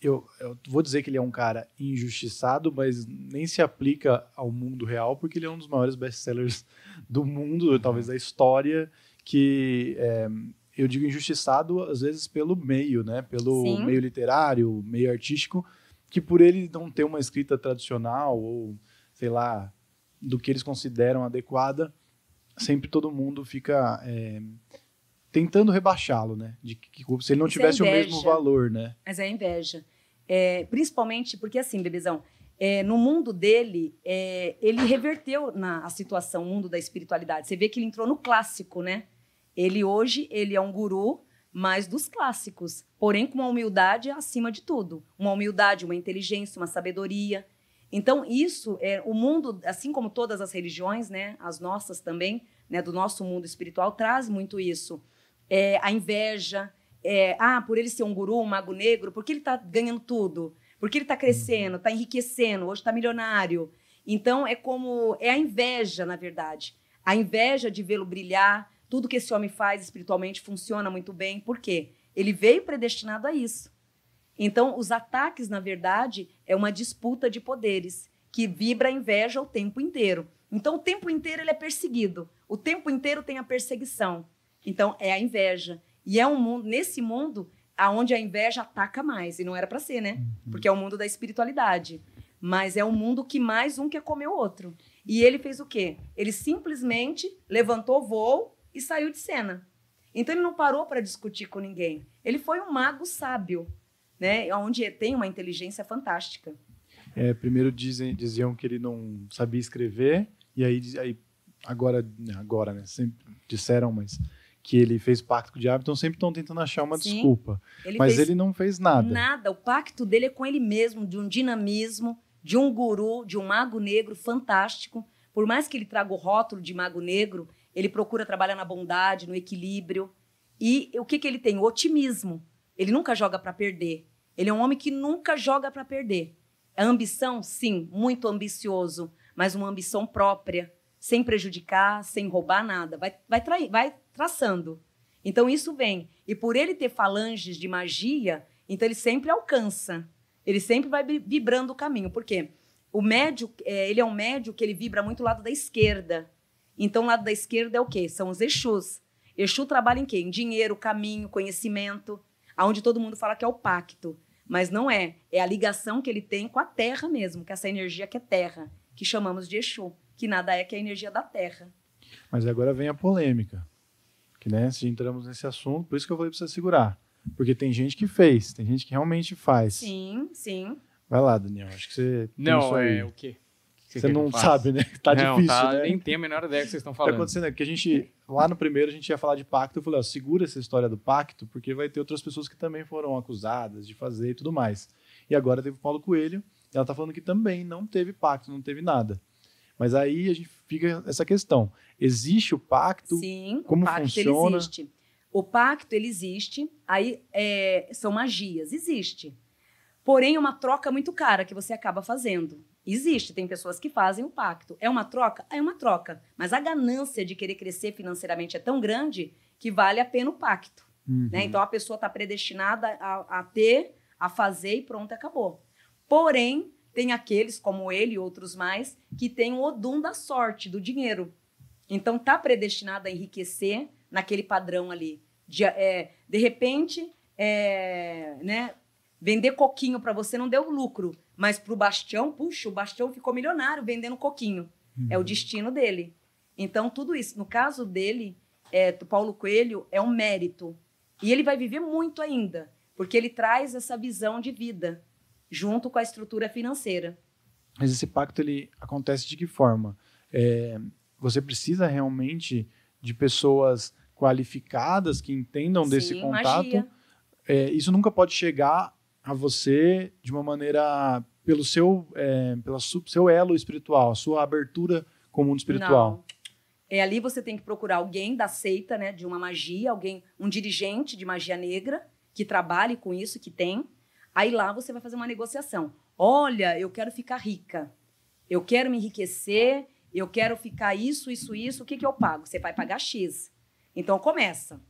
eu, eu, vou dizer que ele é um cara injustiçado, mas nem se aplica ao mundo real, porque ele é um dos maiores best-sellers do mundo, talvez da história, que é, eu digo injustiçado às vezes pelo meio, né? Pelo Sim. meio literário, meio artístico, que por ele não ter uma escrita tradicional ou, sei lá, do que eles consideram adequada, sempre todo mundo fica... É, tentando rebaixá-lo, né? De que, se ele não Isso é tivesse é o mesmo valor, né? Mas é inveja. É, principalmente porque, assim, bebezão, é, no mundo dele, é, ele reverteu na a situação, o mundo da espiritualidade. Você vê que ele entrou no clássico, né? Ele hoje, ele é um guru, mas dos clássicos. Porém, com uma humildade acima de tudo. Uma humildade, uma inteligência, uma sabedoria. Então, isso, é o mundo, assim como todas as religiões, né? As nossas também, né? Do nosso mundo espiritual, traz muito isso é, a inveja, é, ah, por ele ser um guru, um mago negro, porque ele está ganhando tudo, porque ele está crescendo, está enriquecendo, hoje está milionário. Então é como é a inveja, na verdade, a inveja de vê-lo brilhar. Tudo que esse homem faz espiritualmente funciona muito bem. Por quê? Ele veio predestinado a isso. Então, os ataques, na verdade, é uma disputa de poderes que vibra a inveja o tempo inteiro. Então, o tempo inteiro ele é perseguido. O tempo inteiro tem a perseguição. Então é a inveja. E é um mundo nesse mundo aonde a inveja ataca mais e não era para ser, né? Uhum. Porque é o mundo da espiritualidade. Mas é um mundo que mais um quer comer o outro. E ele fez o quê? Ele simplesmente levantou voo e saiu de cena. Então ele não parou para discutir com ninguém. Ele foi um mago sábio, né? Onde tem uma inteligência fantástica. É, primeiro dizem, diziam que ele não sabia escrever e aí, aí agora, agora, né? Sempre disseram, mas que ele fez pacto com o diabo, então sempre estão tentando achar uma Sim. desculpa. Ele Mas ele não fez nada. Nada. O pacto dele é com ele mesmo, de um dinamismo, de um guru, de um mago negro fantástico. Por mais que ele traga o rótulo de mago negro, ele procura trabalhar na bondade, no equilíbrio. E o que, que ele tem? O otimismo. Ele nunca joga para perder. Ele é um homem que nunca joga para perder. A ambição, sim, muito ambicioso, mas uma ambição própria, sem prejudicar, sem roubar nada. Vai, vai, trair, vai traçando. Então isso vem. E por ele ter falanges de magia, então ele sempre alcança. Ele sempre vai vi- vibrando o caminho. Por quê? O médio, é, ele é um médio que ele vibra muito o lado da esquerda. Então o lado da esquerda é o quê? São os Exus. Exu trabalha em quê? Em dinheiro, caminho, conhecimento, aonde todo mundo fala que é o pacto. Mas não é. É a ligação que ele tem com a terra mesmo, que é essa energia que é terra, que chamamos de Exu, que nada é que a energia da terra. Mas agora vem a polêmica. Que, né, se entramos nesse assunto, por isso que eu falei pra você segurar. Porque tem gente que fez, tem gente que realmente faz. Sim, sim. Vai lá, Daniel. Acho que você. tem Não, isso aí. é o quê? Você não sabe, né? Tá Não, difícil, tá, né? Nem tenho a menor ideia que vocês estão O que tá falando. acontecendo é que a gente, lá no primeiro, a gente ia falar de pacto. Eu falei, ó, segura essa história do pacto, porque vai ter outras pessoas que também foram acusadas de fazer e tudo mais. E agora teve o Paulo Coelho, e ela tá falando que também não teve pacto, não teve nada. Mas aí a gente fica essa questão. Existe o pacto? Sim, como o pacto funciona? ele existe. O pacto ele existe, aí é, são magias, existe. Porém, é uma troca muito cara que você acaba fazendo. Existe, tem pessoas que fazem o pacto. É uma troca? É uma troca. Mas a ganância de querer crescer financeiramente é tão grande que vale a pena o pacto. Uhum. né? Então a pessoa está predestinada a, a ter, a fazer e pronto, acabou. Porém, tem aqueles, como ele e outros mais, que têm o odum da sorte, do dinheiro. Então tá predestinado a enriquecer naquele padrão ali. De, é, de repente, é, né, vender coquinho para você não deu lucro, mas para o Bastião, puxa, o Bastião ficou milionário vendendo coquinho. É o destino dele. Então, tudo isso. No caso dele, é, do Paulo Coelho, é um mérito. E ele vai viver muito ainda, porque ele traz essa visão de vida junto com a estrutura financeira. Mas esse pacto ele acontece de que forma? É, você precisa realmente de pessoas qualificadas que entendam desse Sim, contato. magia. É, isso nunca pode chegar a você de uma maneira pelo seu é, pela seu elo espiritual, a sua abertura com o mundo espiritual? Não. É, ali você tem que procurar alguém da seita, né, de uma magia, alguém, um dirigente de magia negra que trabalhe com isso, que tem. Aí lá você vai fazer uma negociação. Olha, eu quero ficar rica, eu quero me enriquecer, eu quero ficar isso, isso, isso. O que, que eu pago? Você vai pagar X. Então começa.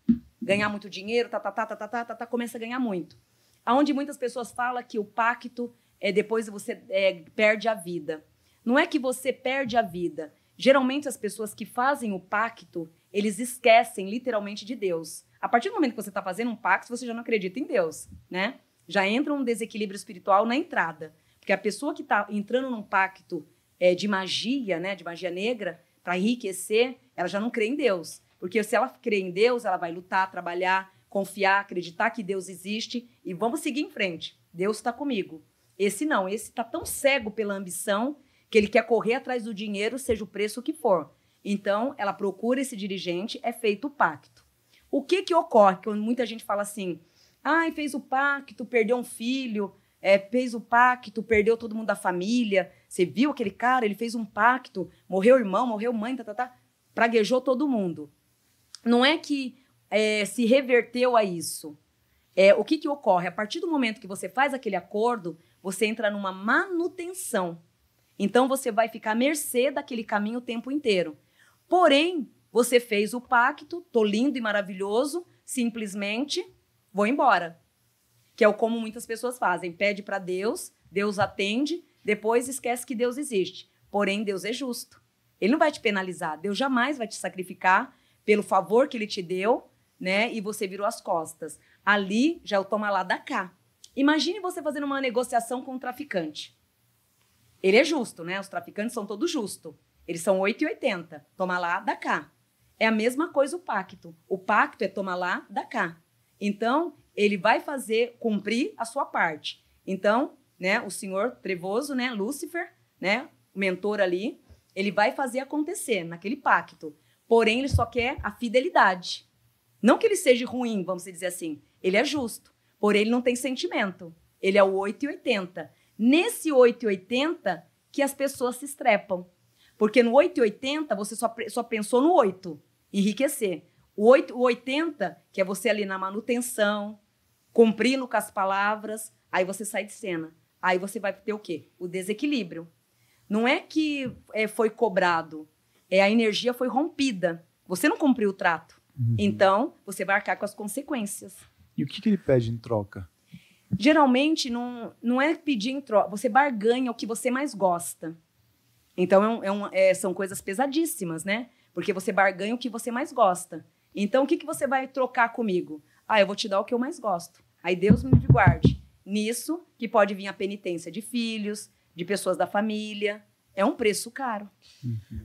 Ganhar muito dinheiro, tá, tá, tá, tá, tá, tá, tá, tá começa a ganhar muito. Aonde muitas pessoas falam que o pacto é depois você é, perde a vida. Não é que você perde a vida. Geralmente as pessoas que fazem o pacto, eles esquecem literalmente de Deus. A partir do momento que você está fazendo um pacto, você já não acredita em Deus, né? Já entra um desequilíbrio espiritual na entrada. Porque a pessoa que está entrando num pacto é, de magia, né, de magia negra, para enriquecer, ela já não crê em Deus. Porque se ela crê em Deus, ela vai lutar, trabalhar, confiar, acreditar que Deus existe e vamos seguir em frente. Deus está comigo. Esse não, esse está tão cego pela ambição que ele quer correr atrás do dinheiro, seja o preço que for. Então, ela procura esse dirigente, é feito o pacto. O que que ocorre quando muita gente fala assim, ai, fez o pacto, perdeu um filho, é, fez o pacto, perdeu todo mundo da família, você viu aquele cara, ele fez um pacto, morreu irmão, morreu mãe, tá, tá, tá, praguejou todo mundo. Não é que é, se reverteu a isso. É, o que, que ocorre? A partir do momento que você faz aquele acordo, você entra numa manutenção. Então você vai ficar à mercê daquele caminho o tempo inteiro. Porém, você fez o pacto, tô lindo e maravilhoso, simplesmente vou embora. Que é o como muitas pessoas fazem. Pede para Deus, Deus atende, depois esquece que Deus existe. Porém, Deus é justo. Ele não vai te penalizar. Deus jamais vai te sacrificar pelo favor que ele te deu, né? E você virou as costas. Ali já é o toma lá da cá. Imagine você fazendo uma negociação com um traficante. Ele é justo, né? Os traficantes são todos justos. Eles são 8,80. Toma lá, dá cá. É a mesma coisa o pacto. O pacto é toma lá, dá cá. Então, ele vai fazer cumprir a sua parte. Então, né, o senhor trevoso, né, Lúcifer, né, o mentor ali, Ele vai fazer acontecer naquele pacto. Porém, ele só quer a fidelidade. Não que ele seja ruim, vamos dizer assim. Ele é justo. Porém, ele não tem sentimento. Ele é o 880. Nesse 880 que as pessoas se estrepam. Porque no 880 você só, só pensou no 8, enriquecer. O, 8, o 80, que é você ali na manutenção, cumprindo com as palavras, aí você sai de cena. Aí você vai ter o quê? O desequilíbrio. Não é que é, foi cobrado, é a energia foi rompida. Você não cumpriu o trato. Uhum. Então, você vai arcar com as consequências. E o que, que ele pede em troca? Geralmente, não, não é pedir em troca. Você barganha o que você mais gosta. Então, é um, é um, é, são coisas pesadíssimas, né? Porque você barganha o que você mais gosta. Então, o que, que você vai trocar comigo? Ah, eu vou te dar o que eu mais gosto. Aí Deus me guarde. Nisso que pode vir a penitência de filhos, de pessoas da família. É um preço caro.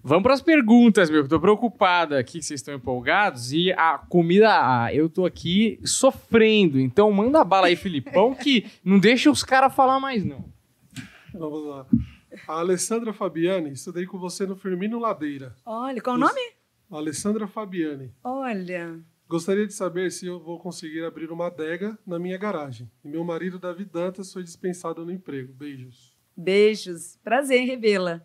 Vamos para as perguntas, meu. Estou preocupada aqui que vocês estão empolgados. E a comida, ah, eu tô aqui sofrendo. Então manda bala aí, Filipão, que não deixa os caras falar mais, não. Vamos lá. A Alessandra Fabiani, estudei com você no Firmino Ladeira. Olha, qual o nome? Alessandra Fabiani. Olha. Gostaria de saber se eu vou conseguir abrir uma adega na minha garagem. E meu marido, Davi Dantas, foi dispensado no emprego. Beijos. Beijos. Prazer em revê-la.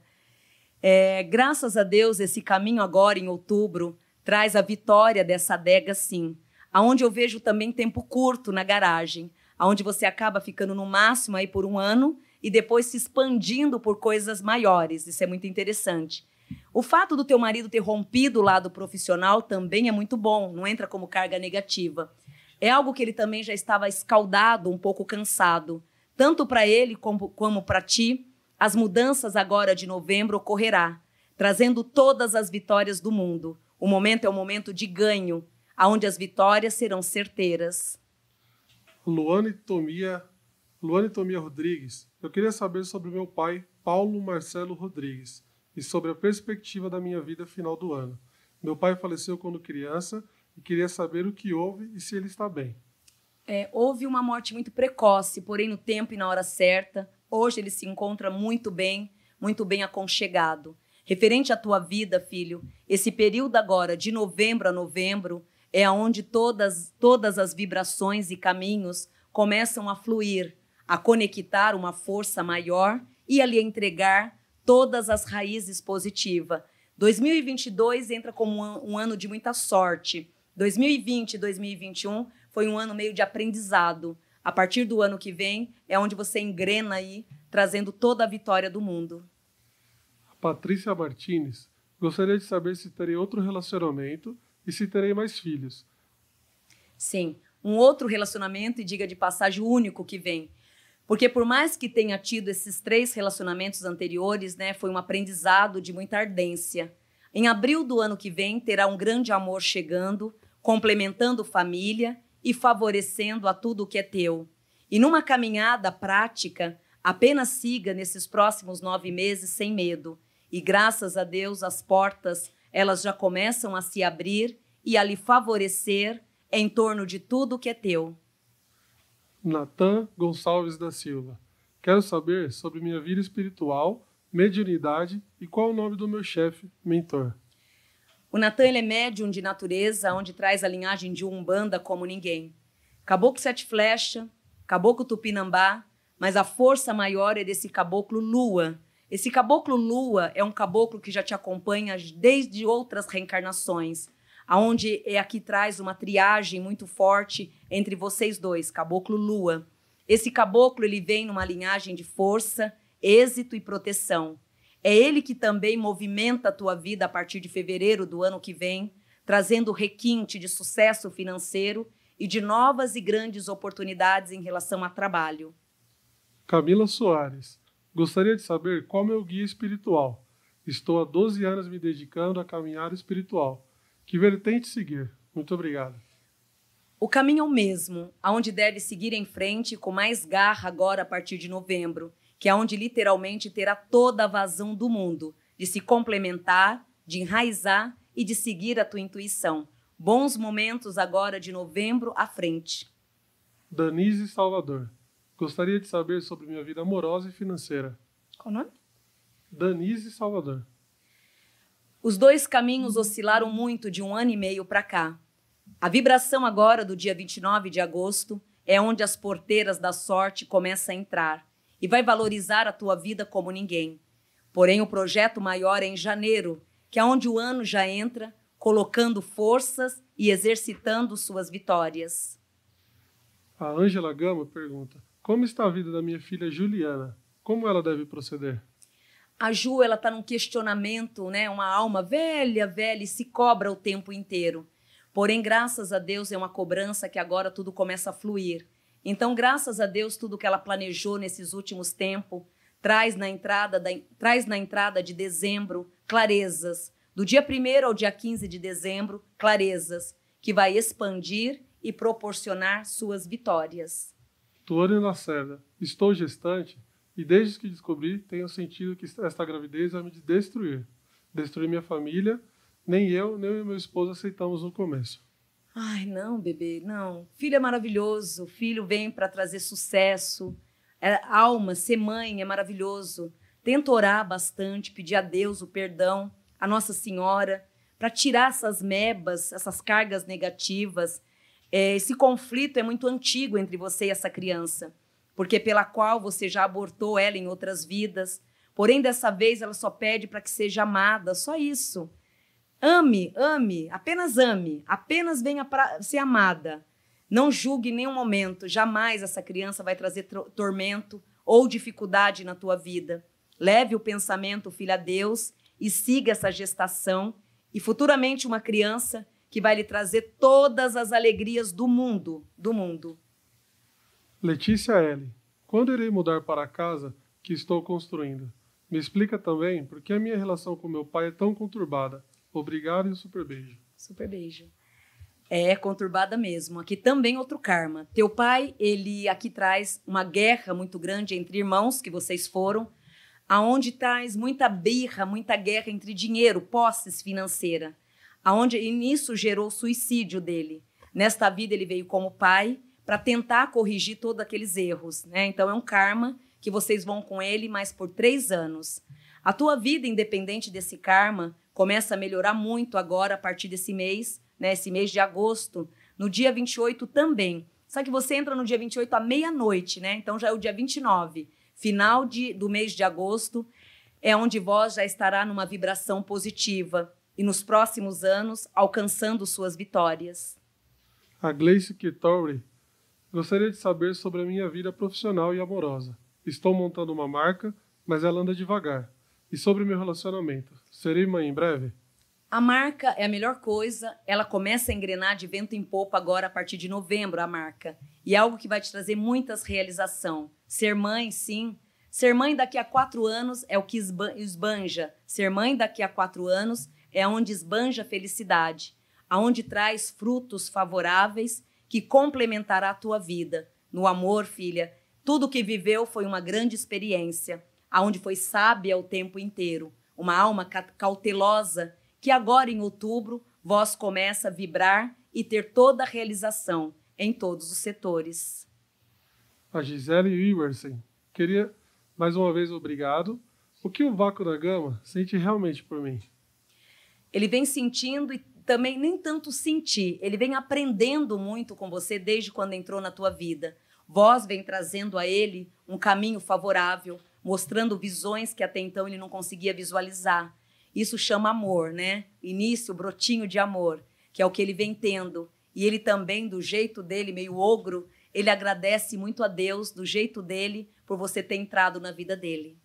É, graças a Deus, esse caminho agora, em outubro, traz a vitória dessa adega, sim. Aonde eu vejo também tempo curto na garagem. Aonde você acaba ficando no máximo aí por um ano e depois se expandindo por coisas maiores. Isso é muito interessante. O fato do teu marido ter rompido o lado profissional também é muito bom, não entra como carga negativa. É algo que ele também já estava escaldado, um pouco cansado. Tanto para ele como, como para ti, as mudanças agora de novembro ocorrerá, trazendo todas as vitórias do mundo. O momento é um momento de ganho, aonde as vitórias serão certeiras. Luane Tomia, Luane Tomia Rodrigues, eu queria saber sobre meu pai, Paulo Marcelo Rodrigues e sobre a perspectiva da minha vida final do ano. Meu pai faleceu quando criança e queria saber o que houve e se ele está bem. É, houve uma morte muito precoce, porém no tempo e na hora certa. Hoje ele se encontra muito bem, muito bem aconchegado. Referente à tua vida, filho, esse período agora, de novembro a novembro, é onde todas, todas as vibrações e caminhos começam a fluir, a conectar uma força maior e a lhe entregar todas as raízes positivas. 2022 entra como um, um ano de muita sorte. 2020 e 2021 foi um ano meio de aprendizado. A partir do ano que vem é onde você engrena aí, trazendo toda a vitória do mundo. Patrícia Martinez, gostaria de saber se terei outro relacionamento e se terei mais filhos. Sim, um outro relacionamento e diga de passagem único que vem. Porque por mais que tenha tido esses três relacionamentos anteriores, né, foi um aprendizado de muita ardência. Em abril do ano que vem terá um grande amor chegando, complementando família e favorecendo a tudo o que é teu. E numa caminhada prática, apenas siga nesses próximos nove meses sem medo. E graças a Deus as portas elas já começam a se abrir e a lhe favorecer em torno de tudo o que é teu. Natan Gonçalves da Silva. Quero saber sobre minha vida espiritual, mediunidade e qual o nome do meu chefe, mentor. O Natan é médium de natureza, onde traz a linhagem de Umbanda como ninguém. Caboclo Sete Flecha, Caboclo Tupinambá, mas a força maior é desse Caboclo Lua. Esse Caboclo Lua é um caboclo que já te acompanha desde outras reencarnações aonde é aqui traz uma triagem muito forte entre vocês dois, caboclo lua. Esse caboclo ele vem numa linhagem de força, êxito e proteção. É ele que também movimenta a tua vida a partir de fevereiro do ano que vem, trazendo requinte de sucesso financeiro e de novas e grandes oportunidades em relação a trabalho. Camila Soares, gostaria de saber qual é o meu guia espiritual. Estou há 12 anos me dedicando à caminhada espiritual. Que vertente seguir? Muito obrigado. O caminho é o mesmo, aonde deve seguir em frente com mais garra agora a partir de novembro, que é onde literalmente terá toda a vazão do mundo, de se complementar, de enraizar e de seguir a tua intuição. Bons momentos agora de novembro à frente. Danise Salvador. Gostaria de saber sobre minha vida amorosa e financeira. Qual o nome? Danise Salvador. Os dois caminhos oscilaram muito de um ano e meio para cá. A vibração agora do dia 29 de agosto é onde as porteiras da sorte começam a entrar e vai valorizar a tua vida como ninguém. Porém, o projeto maior é em janeiro, que é onde o ano já entra, colocando forças e exercitando suas vitórias. A Ângela Gama pergunta: Como está a vida da minha filha Juliana? Como ela deve proceder? A Ju, ela está num questionamento, né? Uma alma velha, velha e se cobra o tempo inteiro. Porém, graças a Deus, é uma cobrança que agora tudo começa a fluir. Então, graças a Deus, tudo que ela planejou nesses últimos tempos traz na entrada, da, traz na entrada de dezembro clarezas. Do dia 1 ao dia 15 de dezembro, clarezas, que vai expandir e proporcionar suas vitórias. Tuane Lacerda, estou gestante e desde que descobri, tenho sentido que esta gravidez vai me destruir. Destruir minha família. Nem eu, nem meu esposo aceitamos no começo. Ai, não, bebê, não. Filho é maravilhoso. Filho vem para trazer sucesso. É, alma, ser mãe é maravilhoso. Tenta orar bastante, pedir a Deus o perdão, a Nossa Senhora, para tirar essas mebas, essas cargas negativas. É, esse conflito é muito antigo entre você e essa criança porque pela qual você já abortou ela em outras vidas. Porém, dessa vez ela só pede para que seja amada, só isso. Ame, ame, apenas ame, apenas venha para ser amada. Não julgue em nenhum momento, jamais essa criança vai trazer tormento ou dificuldade na tua vida. Leve o pensamento, filho, a Deus e siga essa gestação e futuramente uma criança que vai lhe trazer todas as alegrias do mundo, do mundo. Letícia L. Quando irei mudar para a casa que estou construindo? Me explica também por que a minha relação com meu pai é tão conturbada. Obrigado e um super beijo. Super beijo. É conturbada mesmo. Aqui também outro karma. Teu pai, ele aqui traz uma guerra muito grande entre irmãos que vocês foram, aonde traz muita birra, muita guerra entre dinheiro, posses financeira, aonde e nisso gerou o suicídio dele. Nesta vida ele veio como pai para tentar corrigir todos aqueles erros, né? Então é um karma que vocês vão com ele, mas por três anos. A tua vida, independente desse karma, começa a melhorar muito agora a partir desse mês, né? Esse mês de agosto, no dia 28 também. Só que você entra no dia 28 à meia-noite, né? Então já é o dia 29, final de, do mês de agosto, é onde vós já estará numa vibração positiva e nos próximos anos alcançando suas vitórias. A Gleice Kittori Gostaria de saber sobre a minha vida profissional e amorosa. Estou montando uma marca, mas ela anda devagar. E sobre meu relacionamento. Serei mãe em breve? A marca é a melhor coisa. Ela começa a engrenar de vento em popa agora a partir de novembro, a marca. E é algo que vai te trazer muitas realização. Ser mãe, sim. Ser mãe daqui a quatro anos é o que esbanja. Ser mãe daqui a quatro anos é onde esbanja a felicidade, aonde traz frutos favoráveis que complementará a tua vida. No amor, filha, tudo que viveu foi uma grande experiência, aonde foi sábia o tempo inteiro, uma alma cautelosa que agora em outubro vós começa a vibrar e ter toda a realização em todos os setores. A Gisele Iversen, queria mais uma vez obrigado. O que o Vácuo da Gama sente realmente por mim? Ele vem sentindo e também nem tanto sentir, ele vem aprendendo muito com você desde quando entrou na tua vida. Vós vem trazendo a ele um caminho favorável, mostrando visões que até então ele não conseguia visualizar. Isso chama amor, né? Início, brotinho de amor, que é o que ele vem tendo. E ele também, do jeito dele, meio ogro, ele agradece muito a Deus, do jeito dele, por você ter entrado na vida dele.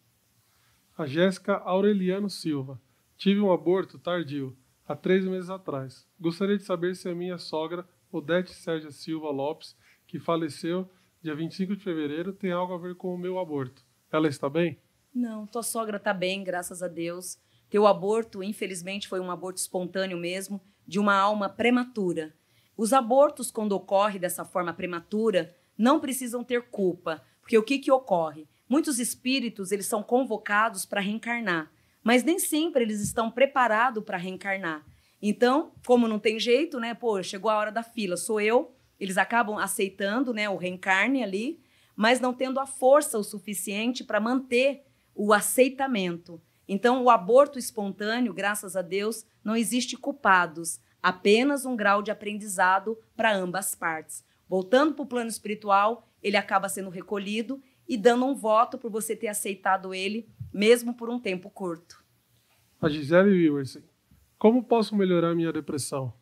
A Jéssica Aureliano Silva. Tive um aborto tardio há três meses atrás. Gostaria de saber se a minha sogra, Odete Sérgia Silva Lopes, que faleceu dia 25 de fevereiro, tem algo a ver com o meu aborto. Ela está bem? Não, tua sogra está bem, graças a Deus. Teu aborto, infelizmente, foi um aborto espontâneo mesmo, de uma alma prematura. Os abortos, quando ocorrem dessa forma prematura, não precisam ter culpa, porque o que, que ocorre? Muitos espíritos eles são convocados para reencarnar. Mas nem sempre eles estão preparados para reencarnar. Então, como não tem jeito, né? Pô, chegou a hora da fila, sou eu. Eles acabam aceitando, né, o reencarne ali, mas não tendo a força o suficiente para manter o aceitamento. Então, o aborto espontâneo, graças a Deus, não existe culpados, apenas um grau de aprendizado para ambas partes. Voltando para o plano espiritual, ele acaba sendo recolhido e dando um voto por você ter aceitado ele, mesmo por um tempo curto. A Gisele Wilson, como posso melhorar minha depressão?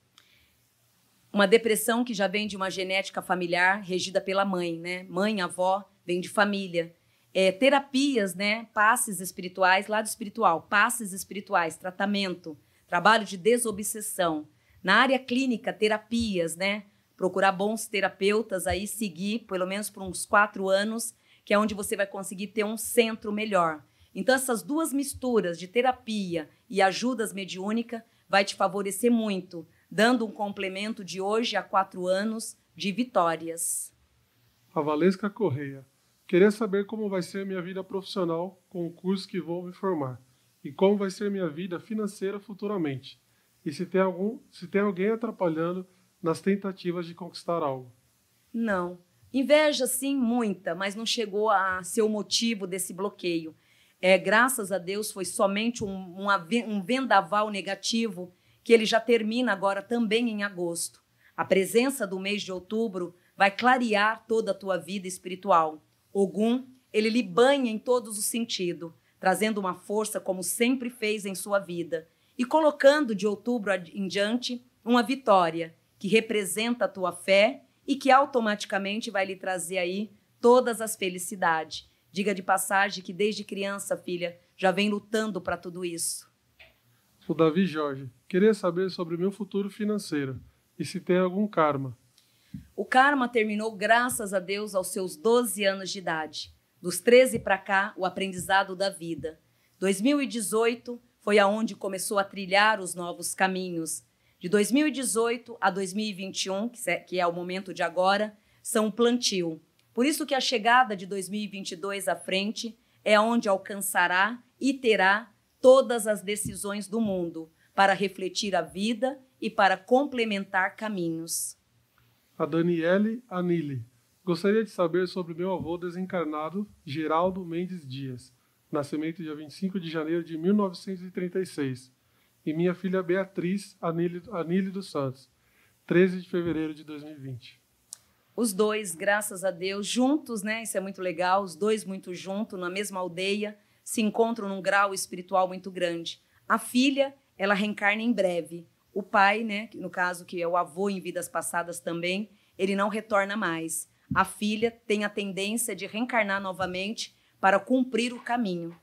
Uma depressão que já vem de uma genética familiar regida pela mãe, né? Mãe, avó, vem de família. É, terapias, né? Passes espirituais, lado espiritual, passes espirituais, tratamento, trabalho de desobsessão. Na área clínica, terapias, né? Procurar bons terapeutas aí, seguir pelo menos por uns quatro anos, que é onde você vai conseguir ter um centro melhor. Então, essas duas misturas de terapia e ajudas mediúnica vai te favorecer muito dando um complemento de hoje a quatro anos de vitórias. A Valesca Correia. Queria saber como vai ser minha vida profissional com o curso que vou me formar e como vai ser minha vida financeira futuramente. E se tem algum, se tem alguém atrapalhando nas tentativas de conquistar algo. Não. Inveja, sim, muita, mas não chegou a ser o motivo desse bloqueio. É, graças a Deus, foi somente um, um, um vendaval negativo que ele já termina agora também em agosto. A presença do mês de outubro vai clarear toda a tua vida espiritual. Ogum, ele lhe banha em todos os sentidos, trazendo uma força como sempre fez em sua vida e colocando de outubro em diante uma vitória que representa a tua fé e que automaticamente vai lhe trazer aí todas as felicidades. Diga de passagem que desde criança, filha, já vem lutando para tudo isso. O Davi Jorge. Queria saber sobre o meu futuro financeiro e se tem algum karma. O karma terminou graças a Deus aos seus 12 anos de idade. Dos 13 para cá, o aprendizado da vida. 2018 foi aonde começou a trilhar os novos caminhos. De 2018 a 2021, que é o momento de agora, são plantio. Por isso que a chegada de 2022 à frente é onde alcançará e terá todas as decisões do mundo para refletir a vida e para complementar caminhos. A Daniele Anili. Gostaria de saber sobre meu avô desencarnado, Geraldo Mendes Dias, nascimento dia 25 de janeiro de 1936, e minha filha Beatriz Anili, Anili dos Santos, 13 de fevereiro de 2020. Os dois, graças a Deus, juntos, né? Isso é muito legal, os dois muito juntos, na mesma aldeia, se encontram num grau espiritual muito grande. A filha, ela reencarna em breve. O pai, né, no caso que é o avô em vidas passadas também, ele não retorna mais. A filha tem a tendência de reencarnar novamente para cumprir o caminho.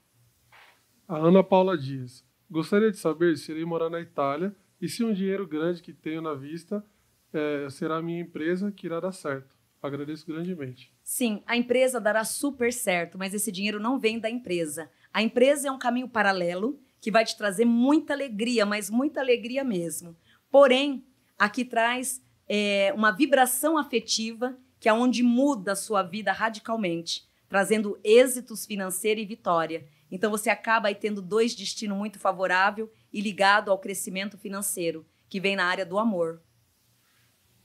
A Ana Paula Dias. Gostaria de saber se irei morar na Itália e se um dinheiro grande que tenho na vista é, será a minha empresa que irá dar certo. Agradeço grandemente. Sim, a empresa dará super certo, mas esse dinheiro não vem da empresa. A empresa é um caminho paralelo que vai te trazer muita alegria, mas muita alegria mesmo. Porém, aqui traz é, uma vibração afetiva que é onde muda a sua vida radicalmente, trazendo êxitos financeiros e vitória. Então você acaba aí tendo dois destinos muito favorável e ligado ao crescimento financeiro, que vem na área do amor.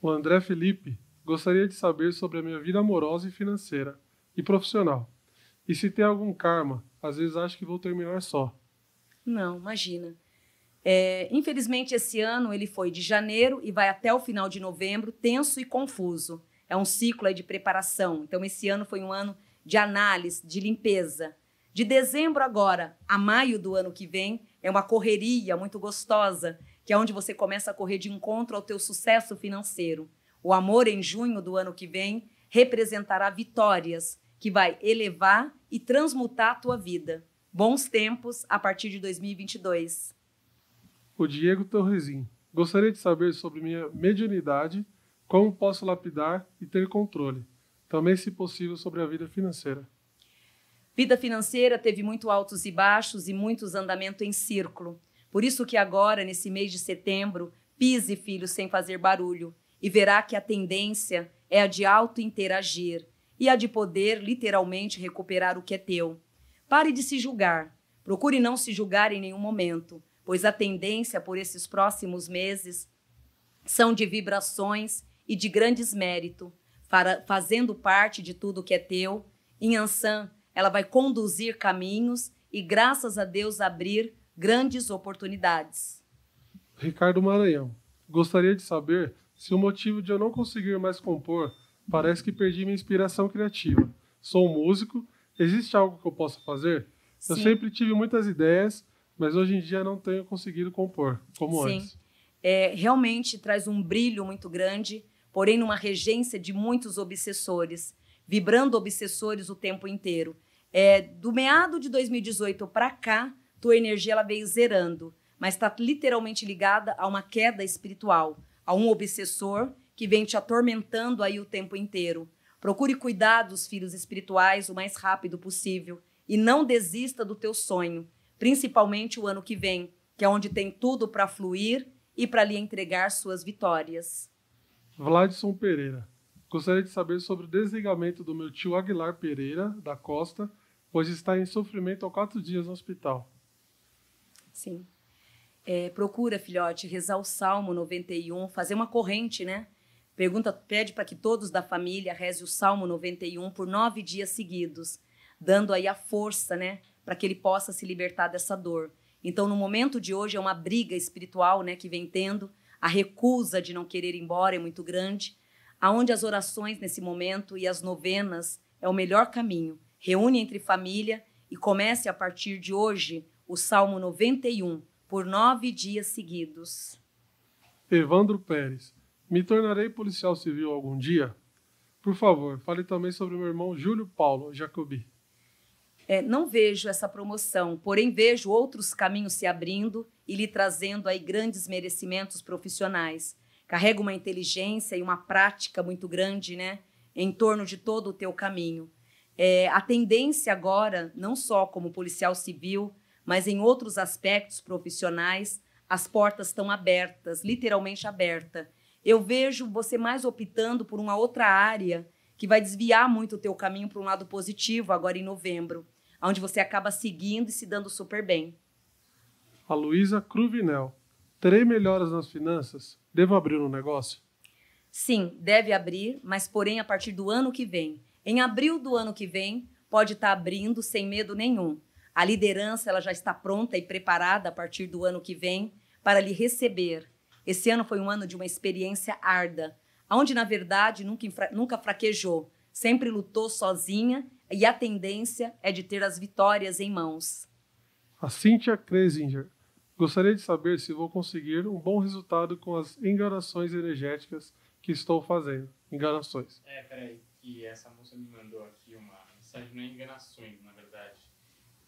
O André Felipe Gostaria de saber sobre a minha vida amorosa e financeira e profissional. E se tem algum karma, às vezes acho que vou terminar só. Não, imagina. É, infelizmente, esse ano ele foi de janeiro e vai até o final de novembro, tenso e confuso. É um ciclo de preparação. Então, esse ano foi um ano de análise, de limpeza. De dezembro agora a maio do ano que vem, é uma correria muito gostosa, que é onde você começa a correr de encontro ao teu sucesso financeiro. O amor em junho do ano que vem representará vitórias que vai elevar e transmutar a tua vida. Bons tempos a partir de 2022. O Diego Torresim. Gostaria de saber sobre minha mediunidade, como posso lapidar e ter controle. Também, se possível, sobre a vida financeira. Vida financeira teve muito altos e baixos e muitos andamentos em círculo. Por isso que agora, nesse mês de setembro, pise, filho, sem fazer barulho e verá que a tendência é a de auto-interagir e a de poder literalmente recuperar o que é teu. Pare de se julgar. Procure não se julgar em nenhum momento, pois a tendência por esses próximos meses são de vibrações e de grandes mérito, fazendo parte de tudo que é teu. Em Ansan, ela vai conduzir caminhos e, graças a Deus, abrir grandes oportunidades. Ricardo Maranhão. Gostaria de saber se o motivo de eu não conseguir mais compor parece que perdi minha inspiração criativa. Sou um músico, existe algo que eu possa fazer? Eu Sim. sempre tive muitas ideias, mas hoje em dia não tenho conseguido compor como Sim. antes. é, realmente traz um brilho muito grande, porém numa regência de muitos obsessores, vibrando obsessores o tempo inteiro. É, do meado de 2018 para cá, tua energia ela veio zerando, mas está literalmente ligada a uma queda espiritual, a um obsessor que vem te atormentando aí o tempo inteiro. Procure cuidar dos filhos espirituais o mais rápido possível e não desista do teu sonho, principalmente o ano que vem, que é onde tem tudo para fluir e para lhe entregar suas vitórias. Vladson Pereira. Gostaria de saber sobre o desligamento do meu tio Aguilar Pereira, da Costa, pois está em sofrimento há quatro dias no hospital. Sim. É, procura, filhote, rezar o Salmo 91, fazer uma corrente, né? Pergunta, pede para que todos da família reze o Salmo 91 por nove dias seguidos, dando aí a força, né? Para que ele possa se libertar dessa dor. Então, no momento de hoje, é uma briga espiritual, né? Que vem tendo. A recusa de não querer ir embora é muito grande. Aonde as orações nesse momento e as novenas é o melhor caminho. Reúne entre família e comece a partir de hoje o Salmo 91 por nove dias seguidos. Evandro Pérez. Me tornarei policial civil algum dia? Por favor, fale também sobre meu irmão Júlio Paulo Jacobi. É, não vejo essa promoção, porém vejo outros caminhos se abrindo e lhe trazendo aí grandes merecimentos profissionais. Carrega uma inteligência e uma prática muito grande, né, em torno de todo o teu caminho. É, a tendência agora, não só como policial civil, mas em outros aspectos profissionais, as portas estão abertas, literalmente aberta. Eu vejo você mais optando por uma outra área que vai desviar muito o teu caminho para um lado positivo agora em novembro, onde você acaba seguindo e se dando super bem. A Luísa Cruvinel. Terei melhoras nas finanças? Devo abrir um negócio? Sim, deve abrir, mas porém a partir do ano que vem. Em abril do ano que vem, pode estar abrindo sem medo nenhum. A liderança ela já está pronta e preparada a partir do ano que vem para lhe receber. Esse ano foi um ano de uma experiência árda, onde na verdade nunca, nunca fraquejou, sempre lutou sozinha e a tendência é de ter as vitórias em mãos. A Cynthia Kresinger. Gostaria de saber se vou conseguir um bom resultado com as enganações energéticas que estou fazendo. Enganações. É, peraí, que essa moça me mandou aqui uma mensagem, não é enganações, na verdade.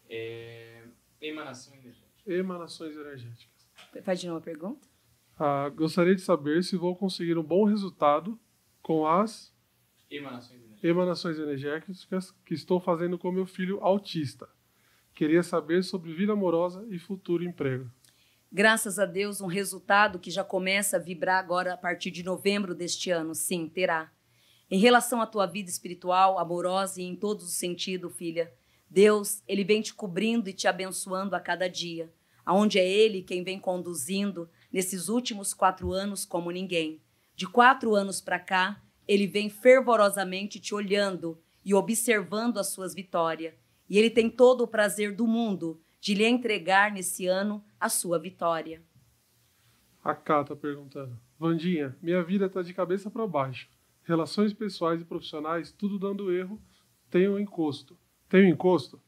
É. Emanação energética. Emanações energéticas. Faz de novo a pergunta? Ah, gostaria de saber se vou conseguir um bom resultado com as Emanações energéticas. emanações energéticas que estou fazendo com meu filho autista. Queria saber sobre vida amorosa e futuro emprego. Graças a Deus, um resultado que já começa a vibrar agora a partir de novembro deste ano. Sim, terá. Em relação à tua vida espiritual, amorosa e em todos os sentidos, filha, Deus, ele vem te cobrindo e te abençoando a cada dia, aonde é ele quem vem conduzindo nesses últimos quatro anos como ninguém. De quatro anos para cá, ele vem fervorosamente te olhando e observando as suas vitórias. E ele tem todo o prazer do mundo de lhe entregar nesse ano a sua vitória. A Cá tá perguntando. Vandinha, minha vida tá de cabeça para baixo. Relações pessoais e profissionais, tudo dando erro. Tenho encosto. Tenho encosto?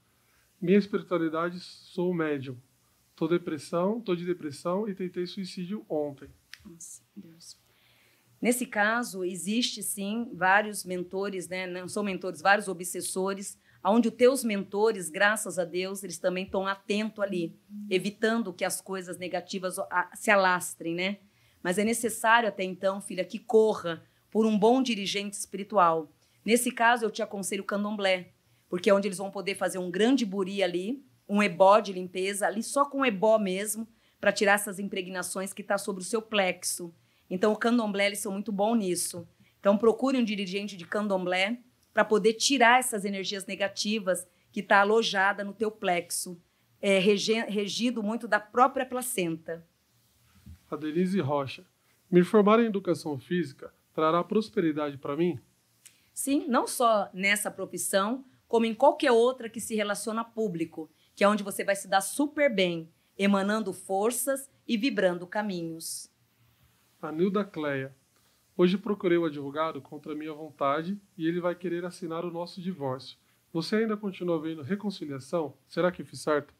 Minha espiritualidade, sou médium. Tô depressão, tô de depressão e tentei suicídio ontem. Nossa, Deus. Nesse caso, existe sim vários mentores, né? Não são mentores, vários obsessores, onde os teus mentores, graças a Deus, eles também estão atentos ali, evitando que as coisas negativas se alastrem, né? Mas é necessário até então, filha, que corra por um bom dirigente espiritual. Nesse caso, eu te aconselho o candomblé, porque é onde eles vão poder fazer um grande buri ali, um ebó de limpeza, ali só com ebó mesmo, para tirar essas impregnações que está sobre o seu plexo. Então, o candomblé, eles são muito bons nisso. Então, procure um dirigente de candomblé para poder tirar essas energias negativas que está alojada no teu plexo, é, regido muito da própria placenta. A Denise Rocha. Me formar em educação física trará prosperidade para mim? Sim, não só nessa profissão, como em qualquer outra que se relaciona a público, que é onde você vai se dar super bem, emanando forças e vibrando caminhos. Anilda Cleia. Hoje procurei o advogado contra minha vontade e ele vai querer assinar o nosso divórcio. Você ainda continua vendo reconciliação? Será que fiz certo?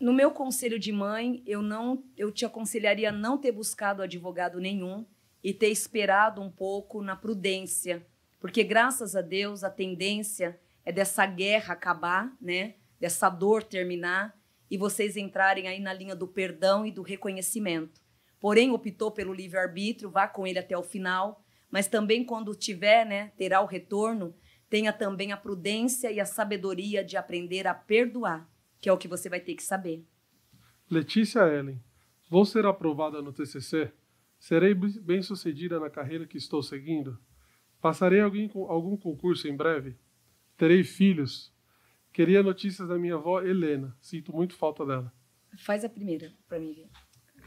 No meu conselho de mãe, eu não, eu te aconselharia não ter buscado advogado nenhum e ter esperado um pouco na prudência, porque graças a Deus a tendência é dessa guerra acabar, né? Dessa dor terminar e vocês entrarem aí na linha do perdão e do reconhecimento. Porém, optou pelo livre-arbítrio, vá com ele até o final, mas também quando tiver, né, terá o retorno, tenha também a prudência e a sabedoria de aprender a perdoar que é o que você vai ter que saber. Letícia Ellen, vou ser aprovada no TCC? Serei bem-sucedida na carreira que estou seguindo? Passarei alguém, algum concurso em breve? Terei filhos? Queria notícias da minha avó Helena. Sinto muito falta dela. Faz a primeira para mim.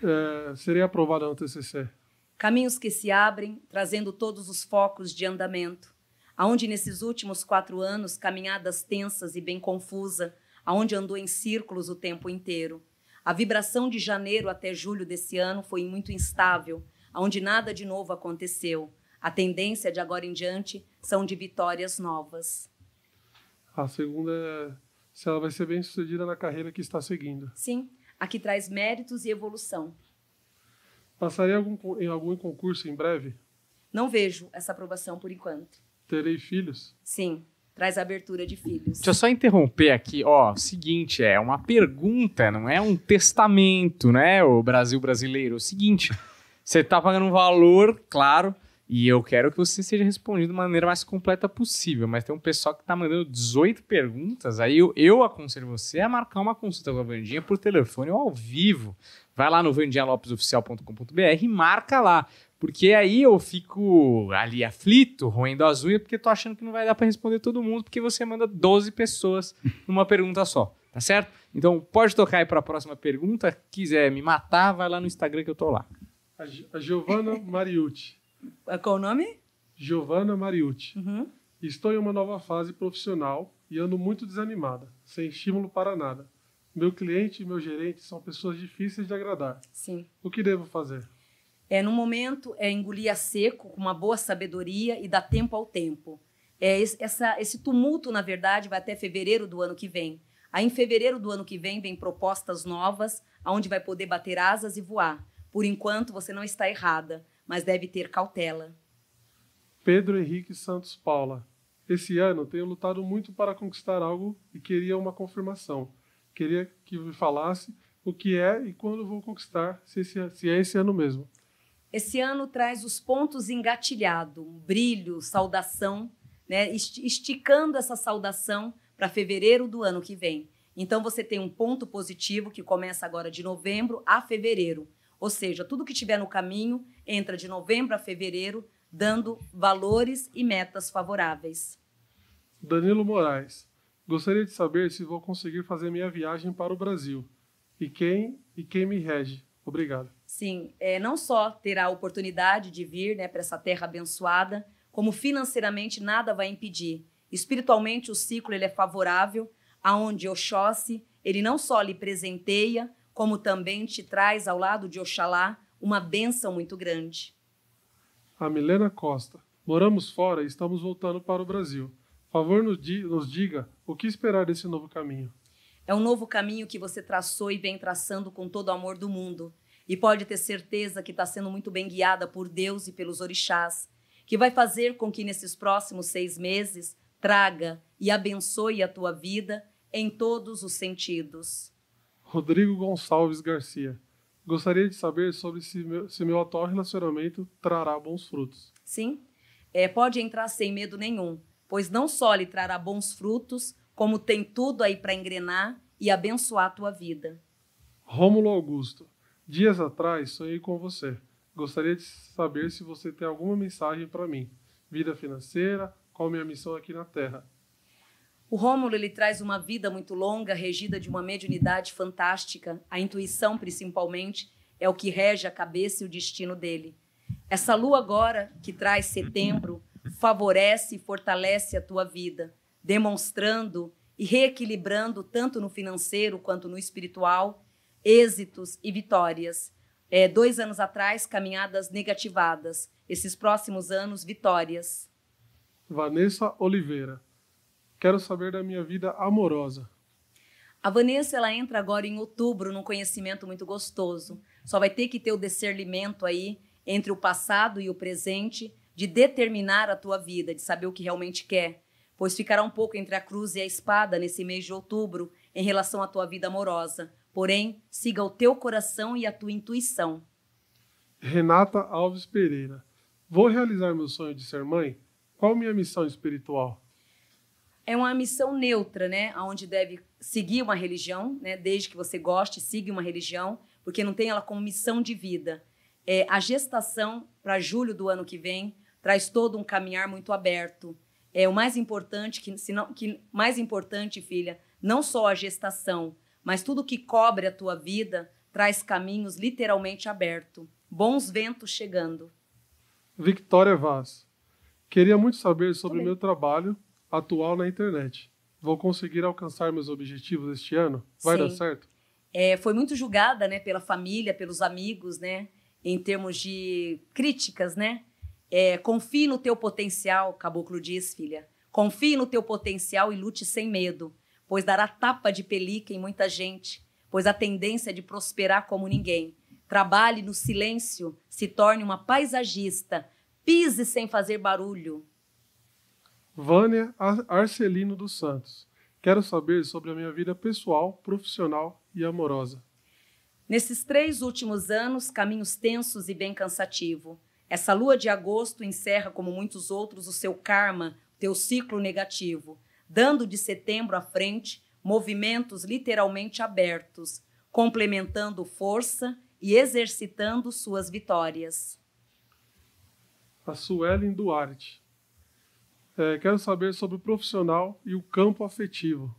É, serei aprovada no TCC. Caminhos que se abrem, trazendo todos os focos de andamento. Aonde nesses últimos quatro anos, caminhadas tensas e bem confusa, aonde andou em círculos o tempo inteiro. A vibração de janeiro até julho desse ano foi muito instável, aonde nada de novo aconteceu. A tendência de agora em diante são de vitórias novas. A segunda é se ela vai ser bem sucedida na carreira que está seguindo. Sim, aqui traz méritos e evolução. Passarei algum, em algum concurso em breve? Não vejo essa aprovação por enquanto. Terei filhos? Sim, traz abertura de filhos. Deixa eu só interromper aqui, ó, seguinte, é uma pergunta, não é um testamento, né, o Brasil brasileiro. O seguinte, você tá pagando um valor, claro, e eu quero que você seja respondido da maneira mais completa possível, mas tem um pessoal que tá mandando 18 perguntas, aí eu, eu aconselho você a marcar uma consulta com a Vandinha por telefone ou ao vivo. Vai lá no vandialopesoficial.com.br e marca lá. Porque aí eu fico ali aflito, roendo as unhas, porque tô achando que não vai dar para responder todo mundo, porque você manda 12 pessoas numa pergunta só, tá certo? Então pode tocar aí para a próxima pergunta. Quiser me matar, vai lá no Instagram que eu tô lá. A, Giovana Mariucci. Qual o nome? Giovana Mariucci. Uhum. Estou em uma nova fase profissional e ando muito desanimada, sem estímulo para nada. Meu cliente e meu gerente são pessoas difíceis de agradar. Sim. O que devo fazer? É, no momento, é engolir a seco, com uma boa sabedoria e dar tempo ao tempo. É, essa, esse tumulto, na verdade, vai até fevereiro do ano que vem. Aí, em fevereiro do ano que vem, vem propostas novas, onde vai poder bater asas e voar. Por enquanto, você não está errada, mas deve ter cautela. Pedro Henrique Santos Paula. Esse ano tenho lutado muito para conquistar algo e queria uma confirmação. Queria que me falasse o que é e quando vou conquistar, se, esse, se é esse ano mesmo. Esse ano traz os pontos engatilhado, um brilho, saudação, né? esticando essa saudação para fevereiro do ano que vem. Então você tem um ponto positivo que começa agora de novembro a fevereiro. Ou seja, tudo que tiver no caminho entra de novembro a fevereiro, dando valores e metas favoráveis. Danilo Moraes. Gostaria de saber se vou conseguir fazer minha viagem para o Brasil. E quem e quem me rege? Obrigado. Sim, é, não só terá a oportunidade de vir né, para essa terra abençoada, como financeiramente nada vai impedir. Espiritualmente o ciclo ele é favorável, aonde Oxóssi, ele não só lhe presenteia, como também te traz ao lado de Oxalá uma bênção muito grande. A Milena Costa. Moramos fora e estamos voltando para o Brasil. Favor nos, di nos diga o que esperar desse novo caminho. É um novo caminho que você traçou e vem traçando com todo o amor do mundo. E pode ter certeza que está sendo muito bem guiada por Deus e pelos orixás, que vai fazer com que nesses próximos seis meses traga e abençoe a tua vida em todos os sentidos. Rodrigo Gonçalves Garcia. Gostaria de saber sobre se meu, se meu atual relacionamento trará bons frutos. Sim, é, pode entrar sem medo nenhum, pois não só lhe trará bons frutos, como tem tudo aí para engrenar e abençoar a tua vida. Rômulo Augusto. Dias atrás sonhei com você. Gostaria de saber se você tem alguma mensagem para mim. Vida financeira, qual minha missão aqui na Terra? O Rômulo ele traz uma vida muito longa, regida de uma mediunidade fantástica. A intuição, principalmente, é o que rege a cabeça e o destino dele. Essa lua agora, que traz setembro, favorece e fortalece a tua vida, demonstrando e reequilibrando tanto no financeiro quanto no espiritual, êxitos e vitórias. É, dois anos atrás, caminhadas negativadas. Esses próximos anos, vitórias. Vanessa Oliveira. Quero saber da minha vida amorosa. A Vanessa ela entra agora em outubro num conhecimento muito gostoso. Só vai ter que ter o discernimento aí entre o passado e o presente, de determinar a tua vida, de saber o que realmente quer, pois ficará um pouco entre a cruz e a espada nesse mês de outubro em relação à tua vida amorosa. Porém, siga o teu coração e a tua intuição. Renata Alves Pereira. Vou realizar meu sonho de ser mãe? Qual minha missão espiritual? É uma missão neutra, né? Onde deve seguir uma religião, né? Desde que você goste, siga uma religião, porque não tem ela como missão de vida. É, a gestação para julho do ano que vem traz todo um caminhar muito aberto. É o mais importante que, se não, que mais importante, filha, não só a gestação, mas tudo que cobre a tua vida traz caminhos literalmente abertos. Bons ventos chegando. Victoria Vaz. Queria muito saber sobre o meu trabalho atual na internet. Vou conseguir alcançar meus objetivos este ano? Vai Sim. dar certo? É, foi muito julgada, né, pela família, pelos amigos, né, em termos de críticas, né? É, confie no teu potencial, Caboclo diz, filha. Confie no teu potencial e lute sem medo, pois dará tapa de pelica em muita gente, pois a tendência é de prosperar como ninguém. Trabalhe no silêncio, se torne uma paisagista, pise sem fazer barulho. Vânia Ar- Arcelino dos Santos. Quero saber sobre a minha vida pessoal, profissional e amorosa. Nesses três últimos anos, caminhos tensos e bem cansativo. Essa lua de agosto encerra, como muitos outros, o seu karma, teu ciclo negativo, dando de setembro à frente movimentos literalmente abertos, complementando força e exercitando suas vitórias. A Suelen Duarte. É, quero saber sobre o profissional e o campo afetivo.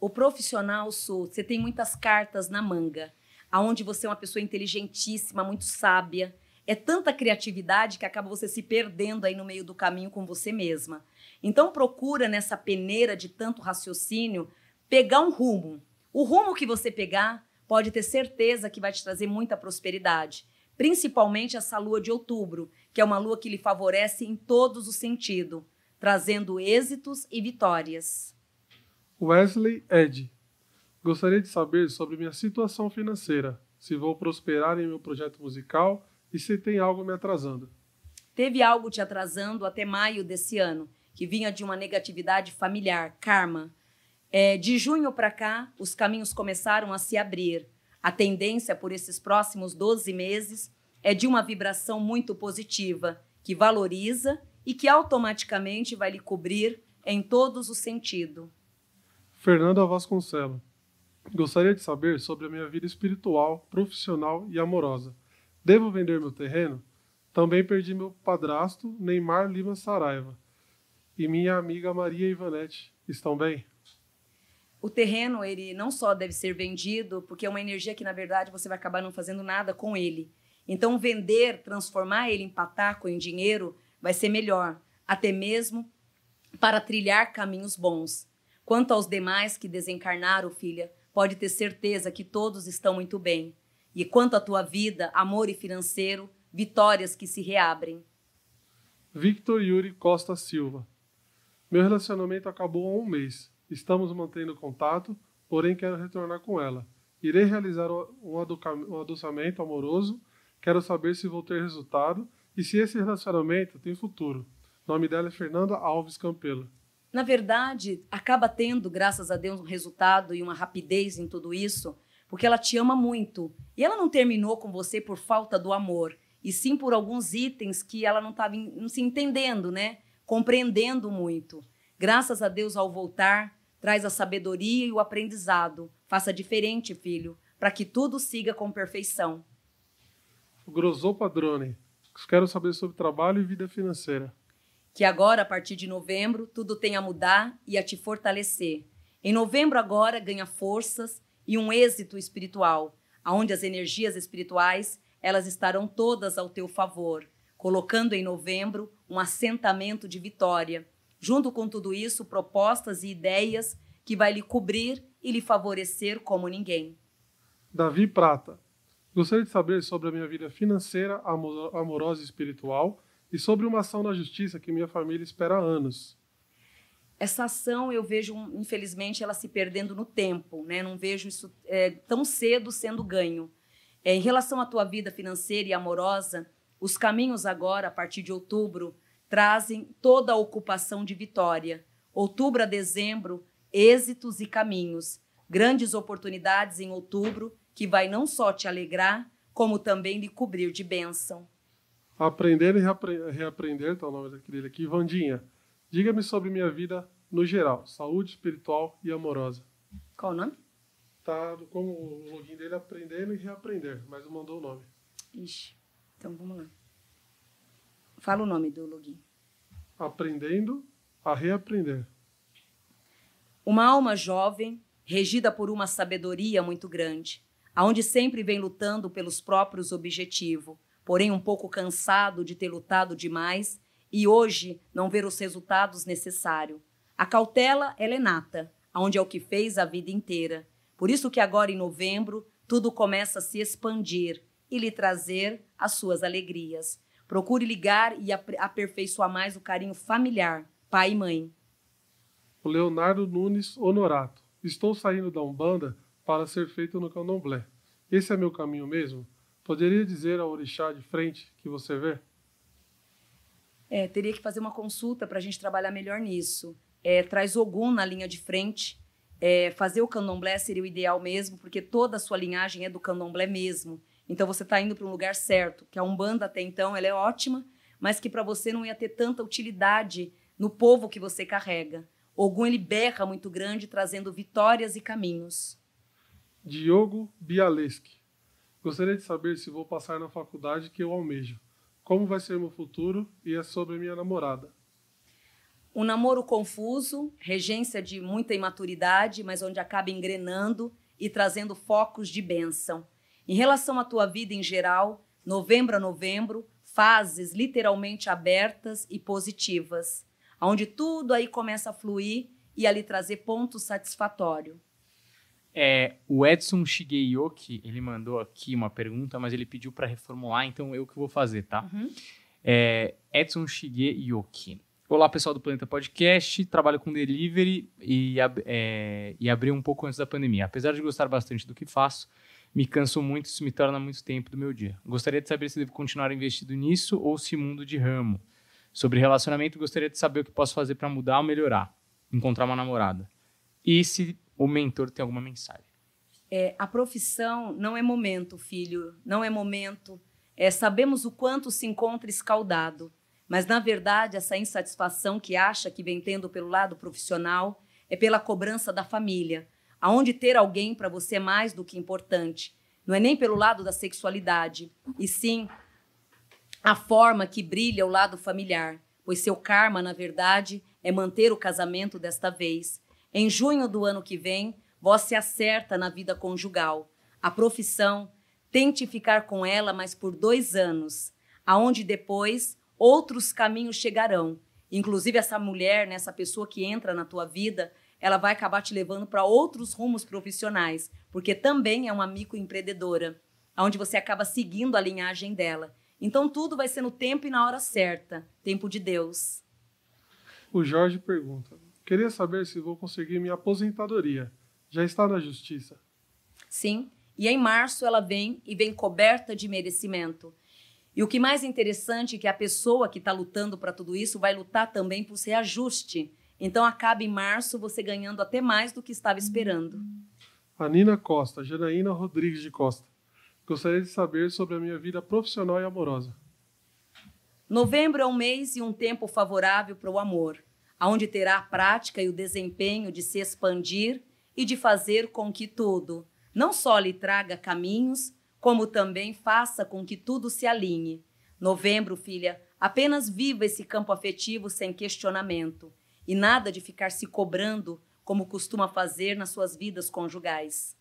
O profissional, Su, você tem muitas cartas na manga, aonde você é uma pessoa inteligentíssima, muito sábia. É tanta criatividade que acaba você se perdendo aí no meio do caminho com você mesma. Então procura nessa peneira de tanto raciocínio pegar um rumo. O rumo que você pegar pode ter certeza que vai te trazer muita prosperidade, principalmente essa lua de outubro, que é uma lua que lhe favorece em todos os sentidos, trazendo êxitos e vitórias. Wesley Ed. Gostaria de saber sobre minha situação financeira, se vou prosperar em meu projeto musical e se tem algo me atrasando. Teve algo te atrasando até maio desse ano, que vinha de uma negatividade familiar, karma. É, de junho para cá, os caminhos começaram a se abrir. A tendência por esses próximos 12 meses é de uma vibração muito positiva, que valoriza e que automaticamente vai lhe cobrir em todos os sentidos. Fernanda Vasconcelo. Gostaria de saber sobre a minha vida espiritual, profissional e amorosa. Devo vender meu terreno? Também perdi meu padrasto, Neymar Lima Saraiva. E minha amiga Maria Ivanete. Estão bem? O terreno, ele não só deve ser vendido, porque é uma energia que, na verdade, você vai acabar não fazendo nada com ele. Então, vender, transformar ele em pataco, em dinheiro, vai ser melhor, até mesmo para trilhar caminhos bons. Quanto aos demais que desencarnaram, filha, pode ter certeza que todos estão muito bem. E quanto à tua vida, amor e financeiro, vitórias que se reabrem. Victor Yuri Costa Silva. Meu relacionamento acabou há um mês. Estamos mantendo contato, porém quero retornar com ela. Irei realizar um adoçamento amoroso. Quero saber se vou ter resultado e se esse relacionamento tem futuro. O nome dela é Fernanda Alves Campelo. Na verdade, acaba tendo, graças a Deus, um resultado e uma rapidez em tudo isso, porque ela te ama muito. E ela não terminou com você por falta do amor, e sim por alguns itens que ela não estava se entendendo, né? Compreendendo muito. Graças a Deus, ao voltar, traz a sabedoria e o aprendizado. Faça diferente, filho, para que tudo siga com perfeição. O Grosô Padrone. Quero saber sobre trabalho e vida financeira. que agora, a partir de novembro, tudo tem a mudar e a te fortalecer. Em novembro, agora, ganha forças e um êxito espiritual, aonde as energias espirituais elas estarão todas ao teu favor, colocando em novembro um assentamento de vitória. Junto com tudo isso, propostas e ideias que vai lhe cobrir e lhe favorecer como ninguém. Davi Prata. Gostaria de saber sobre a minha vida financeira, amorosa e espiritual e sobre uma ação na justiça que minha família espera há anos. Essa ação eu vejo, infelizmente, ela se perdendo no tempo, né? Não vejo isso é, tão cedo sendo ganho. É, em relação à tua vida financeira e amorosa, os caminhos agora, a partir de outubro, trazem toda a ocupação de vitória. Outubro a dezembro, êxitos e caminhos. Grandes oportunidades em outubro que vai não só te alegrar, como também lhe cobrir de bênção. Aprender e reaprender, tá o nome daquele aqui, Vandinha. Diga-me sobre minha vida no geral, saúde espiritual e amorosa. Qual o nome? Tá como o login dele aprendendo e reaprender, mas não mandou o nome. Ixi, então vamos lá. Fala o nome do login. Aprendendo a reaprender. Uma alma jovem, regida por uma sabedoria muito grande, aonde sempre vem lutando pelos próprios objetivos, porém um pouco cansado de ter lutado demais e hoje não ver os resultados necessários. A cautela ela é nata, aonde é o que fez a vida inteira. Por isso que agora em novembro tudo começa a se expandir e lhe trazer as suas alegrias. Procure ligar e aperfeiçoar mais o carinho familiar, pai e mãe. O Leonardo Nunes Honorato. Estou saindo da Umbanda para ser feito no candomblé. Esse é meu caminho mesmo? Poderia dizer ao orixá de frente que você vê? É, teria que fazer uma consulta para a gente trabalhar melhor nisso. É, traz Ogum na linha de frente. É, fazer o candomblé seria o ideal mesmo, porque toda a sua linhagem é do candomblé mesmo. Então você está indo para um lugar certo, que a Umbanda até então ela é ótima, mas que para você não ia ter tanta utilidade no povo que você carrega. Ogum ele berra muito grande, trazendo vitórias e caminhos. Diogo Bialeski. Gostaria de saber se vou passar na faculdade que eu almejo. Como vai ser meu futuro e é sobre minha namorada. Um namoro confuso, regência de muita imaturidade, mas onde acaba engrenando e trazendo focos de bênção. Em relação à tua vida em geral, novembro a novembro, fases literalmente abertas e positivas onde tudo aí começa a fluir e ali trazer ponto satisfatório. É, o Edson Shigeyoki, ele mandou aqui uma pergunta, mas ele pediu para reformular, então eu que vou fazer, tá? Uhum. É, Edson Shigeyoki. Olá, pessoal do Planeta Podcast. Trabalho com delivery e, é, e abri um pouco antes da pandemia. Apesar de gostar bastante do que faço, me canso muito e isso me torna muito tempo do meu dia. Gostaria de saber se devo continuar investido nisso ou se mundo de ramo. Sobre relacionamento, gostaria de saber o que posso fazer para mudar ou melhorar. Encontrar uma namorada. E se o mentor tem alguma mensagem. É, a profissão não é momento, filho. Não é momento. É, sabemos o quanto se encontra escaldado. Mas, na verdade, essa insatisfação que acha que vem tendo pelo lado profissional é pela cobrança da família, aonde ter alguém para você é mais do que importante. Não é nem pelo lado da sexualidade, e sim a forma que brilha o lado familiar, pois seu karma, na verdade, é manter o casamento desta vez. Em junho do ano que vem, se acerta na vida conjugal. A profissão, tente ficar com ela mais por dois anos, aonde depois outros caminhos chegarão. Inclusive essa mulher, né, essa pessoa que entra na tua vida, ela vai acabar te levando para outros rumos profissionais, porque também é uma microempreendedora, onde você acaba seguindo a linhagem dela. Então tudo vai ser no tempo e na hora certa, tempo de Deus. O Jorge pergunta: Queria saber se vou conseguir minha aposentadoria. Já está na justiça? Sim, e em março ela vem e vem coberta de merecimento. E o que mais interessante é que a pessoa que está lutando para tudo isso vai lutar também por ser ajuste. Então acaba em março você ganhando até mais do que estava esperando. A Nina Costa, Janaína Rodrigues de Costa. Gostaria de saber sobre a minha vida profissional e amorosa. Novembro é um mês e um tempo favorável para o amor, aonde terá a prática e o desempenho de se expandir e de fazer com que tudo não só lhe traga caminhos, como também faça com que tudo se alinhe. Novembro, filha, apenas viva esse campo afetivo sem questionamento e nada de ficar se cobrando como costuma fazer nas suas vidas conjugais.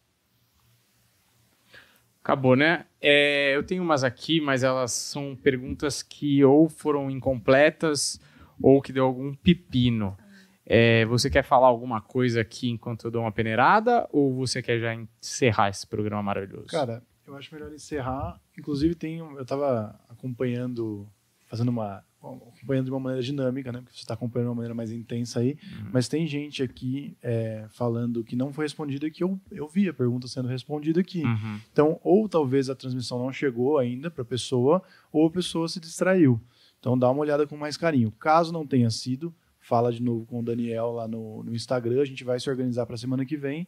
Acabou, né? É, eu tenho umas aqui, mas elas são perguntas que ou foram incompletas ou que deu algum pepino. É, você quer falar alguma coisa aqui enquanto eu dou uma peneirada ou você quer já encerrar esse programa maravilhoso? Cara, eu acho melhor encerrar. Inclusive, tem, eu estava acompanhando, fazendo uma. acompanhando de uma maneira dinâmica, né? Porque você está acompanhando de uma maneira mais intensa aí. Mas tem gente aqui é, falando que não foi respondida que eu, eu vi a pergunta sendo respondida aqui. Uhum. Então, ou talvez a transmissão não chegou ainda para a pessoa, ou a pessoa se distraiu. Então, dá uma olhada com mais carinho. Caso não tenha sido, fala de novo com o Daniel lá no, no Instagram. A gente vai se organizar para a semana que vem.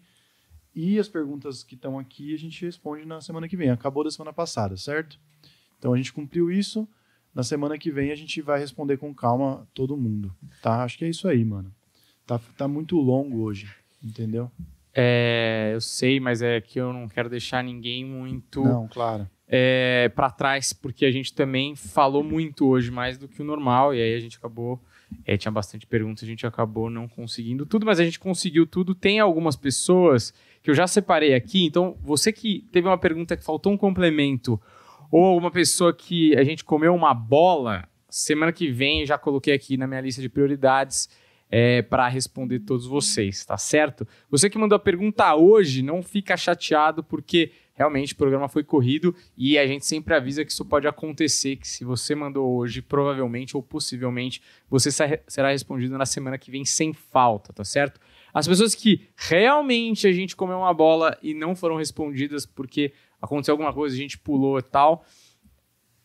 E as perguntas que estão aqui a gente responde na semana que vem. Acabou da semana passada, certo? Então, a gente cumpriu isso. Na semana que vem a gente vai responder com calma todo mundo, tá? Acho que é isso aí, mano. Tá, tá muito longo hoje, entendeu? É, eu sei, mas é que eu não quero deixar ninguém muito Não, claro. É, para trás, porque a gente também falou muito hoje, mais do que o normal, e aí a gente acabou. é, tinha bastante perguntas, a gente acabou não conseguindo tudo, mas a gente conseguiu tudo. Tem algumas pessoas que eu já separei aqui, então você que teve uma pergunta que faltou um complemento, ou uma pessoa que a gente comeu uma bola, semana que vem já coloquei aqui na minha lista de prioridades. É, para responder todos vocês, tá certo? Você que mandou a pergunta hoje, não fica chateado, porque realmente o programa foi corrido e a gente sempre avisa que isso pode acontecer, que se você mandou hoje, provavelmente ou possivelmente você será respondido na semana que vem sem falta, tá certo? As pessoas que realmente a gente comeu uma bola e não foram respondidas porque aconteceu alguma coisa, a gente pulou e tal,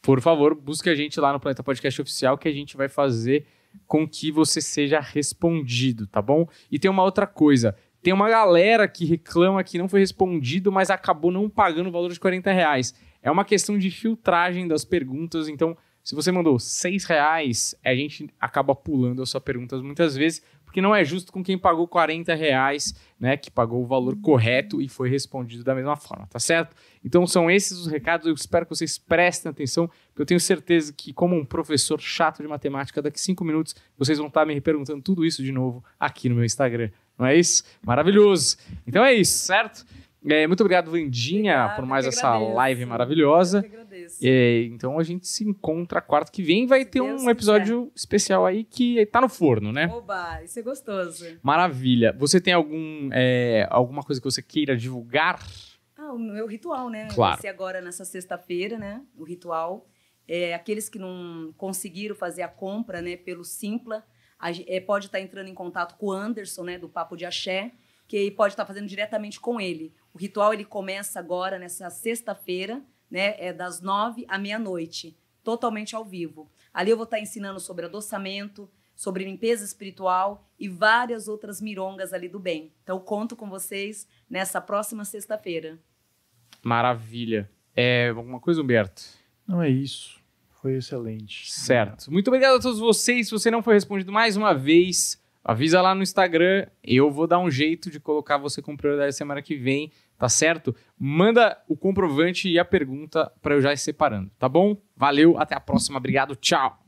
por favor, busque a gente lá no Planeta Podcast Oficial que a gente vai fazer com que você seja respondido, tá bom? E tem uma outra coisa. Tem uma galera que reclama que não foi respondido, mas acabou não pagando o valor de 40 reais. É uma questão de filtragem das perguntas, então se você mandou 6 reais, a gente acaba pulando as suas perguntas muitas vezes, porque não é justo com quem pagou 40 reais, né? Que pagou o valor correto e foi respondido da mesma forma, tá certo? Então são esses os recados, eu espero que vocês prestem atenção, porque eu tenho certeza que, como um professor chato de matemática, daqui cinco minutos vocês vão estar me perguntando tudo isso de novo aqui no meu Instagram. Não é isso? Maravilhoso! Então é isso, certo? É, muito obrigado, Vandinha, por mais essa agradeço. live maravilhosa. Eu que agradeço. É, então a gente se encontra quarta que vem. Vai Se ter Deus um episódio especial aí que tá no forno, né? Oba, isso é gostoso. Maravilha. Você tem algum, é, alguma coisa que você queira divulgar? Ah, o meu ritual, né? Claro. Vai ser agora nessa sexta-feira, né? O ritual. É, aqueles que não conseguiram fazer a compra, né, pelo Simpla, a é, pode estar entrando em contato com o Anderson, né, do Papo de Axé, que aí pode estar fazendo diretamente com ele. O ritual ele começa agora nessa sexta-feira, né, é das nove à meia-noite, totalmente ao vivo. Ali eu vou estar ensinando sobre adoçamento, sobre limpeza espiritual e várias outras mirongas ali do bem. Então conto com vocês nessa próxima sexta-feira. Maravilha. É, alguma coisa, Humberto? Não é isso. Foi excelente. Certo. Muito obrigado a todos vocês. Se você não foi respondido mais uma vez, avisa lá no Instagram. Eu vou dar um jeito de colocar você com prioridade semana que vem, tá certo? Manda o comprovante e a pergunta para eu já ir separando, tá bom? Valeu, até a próxima. Obrigado, tchau.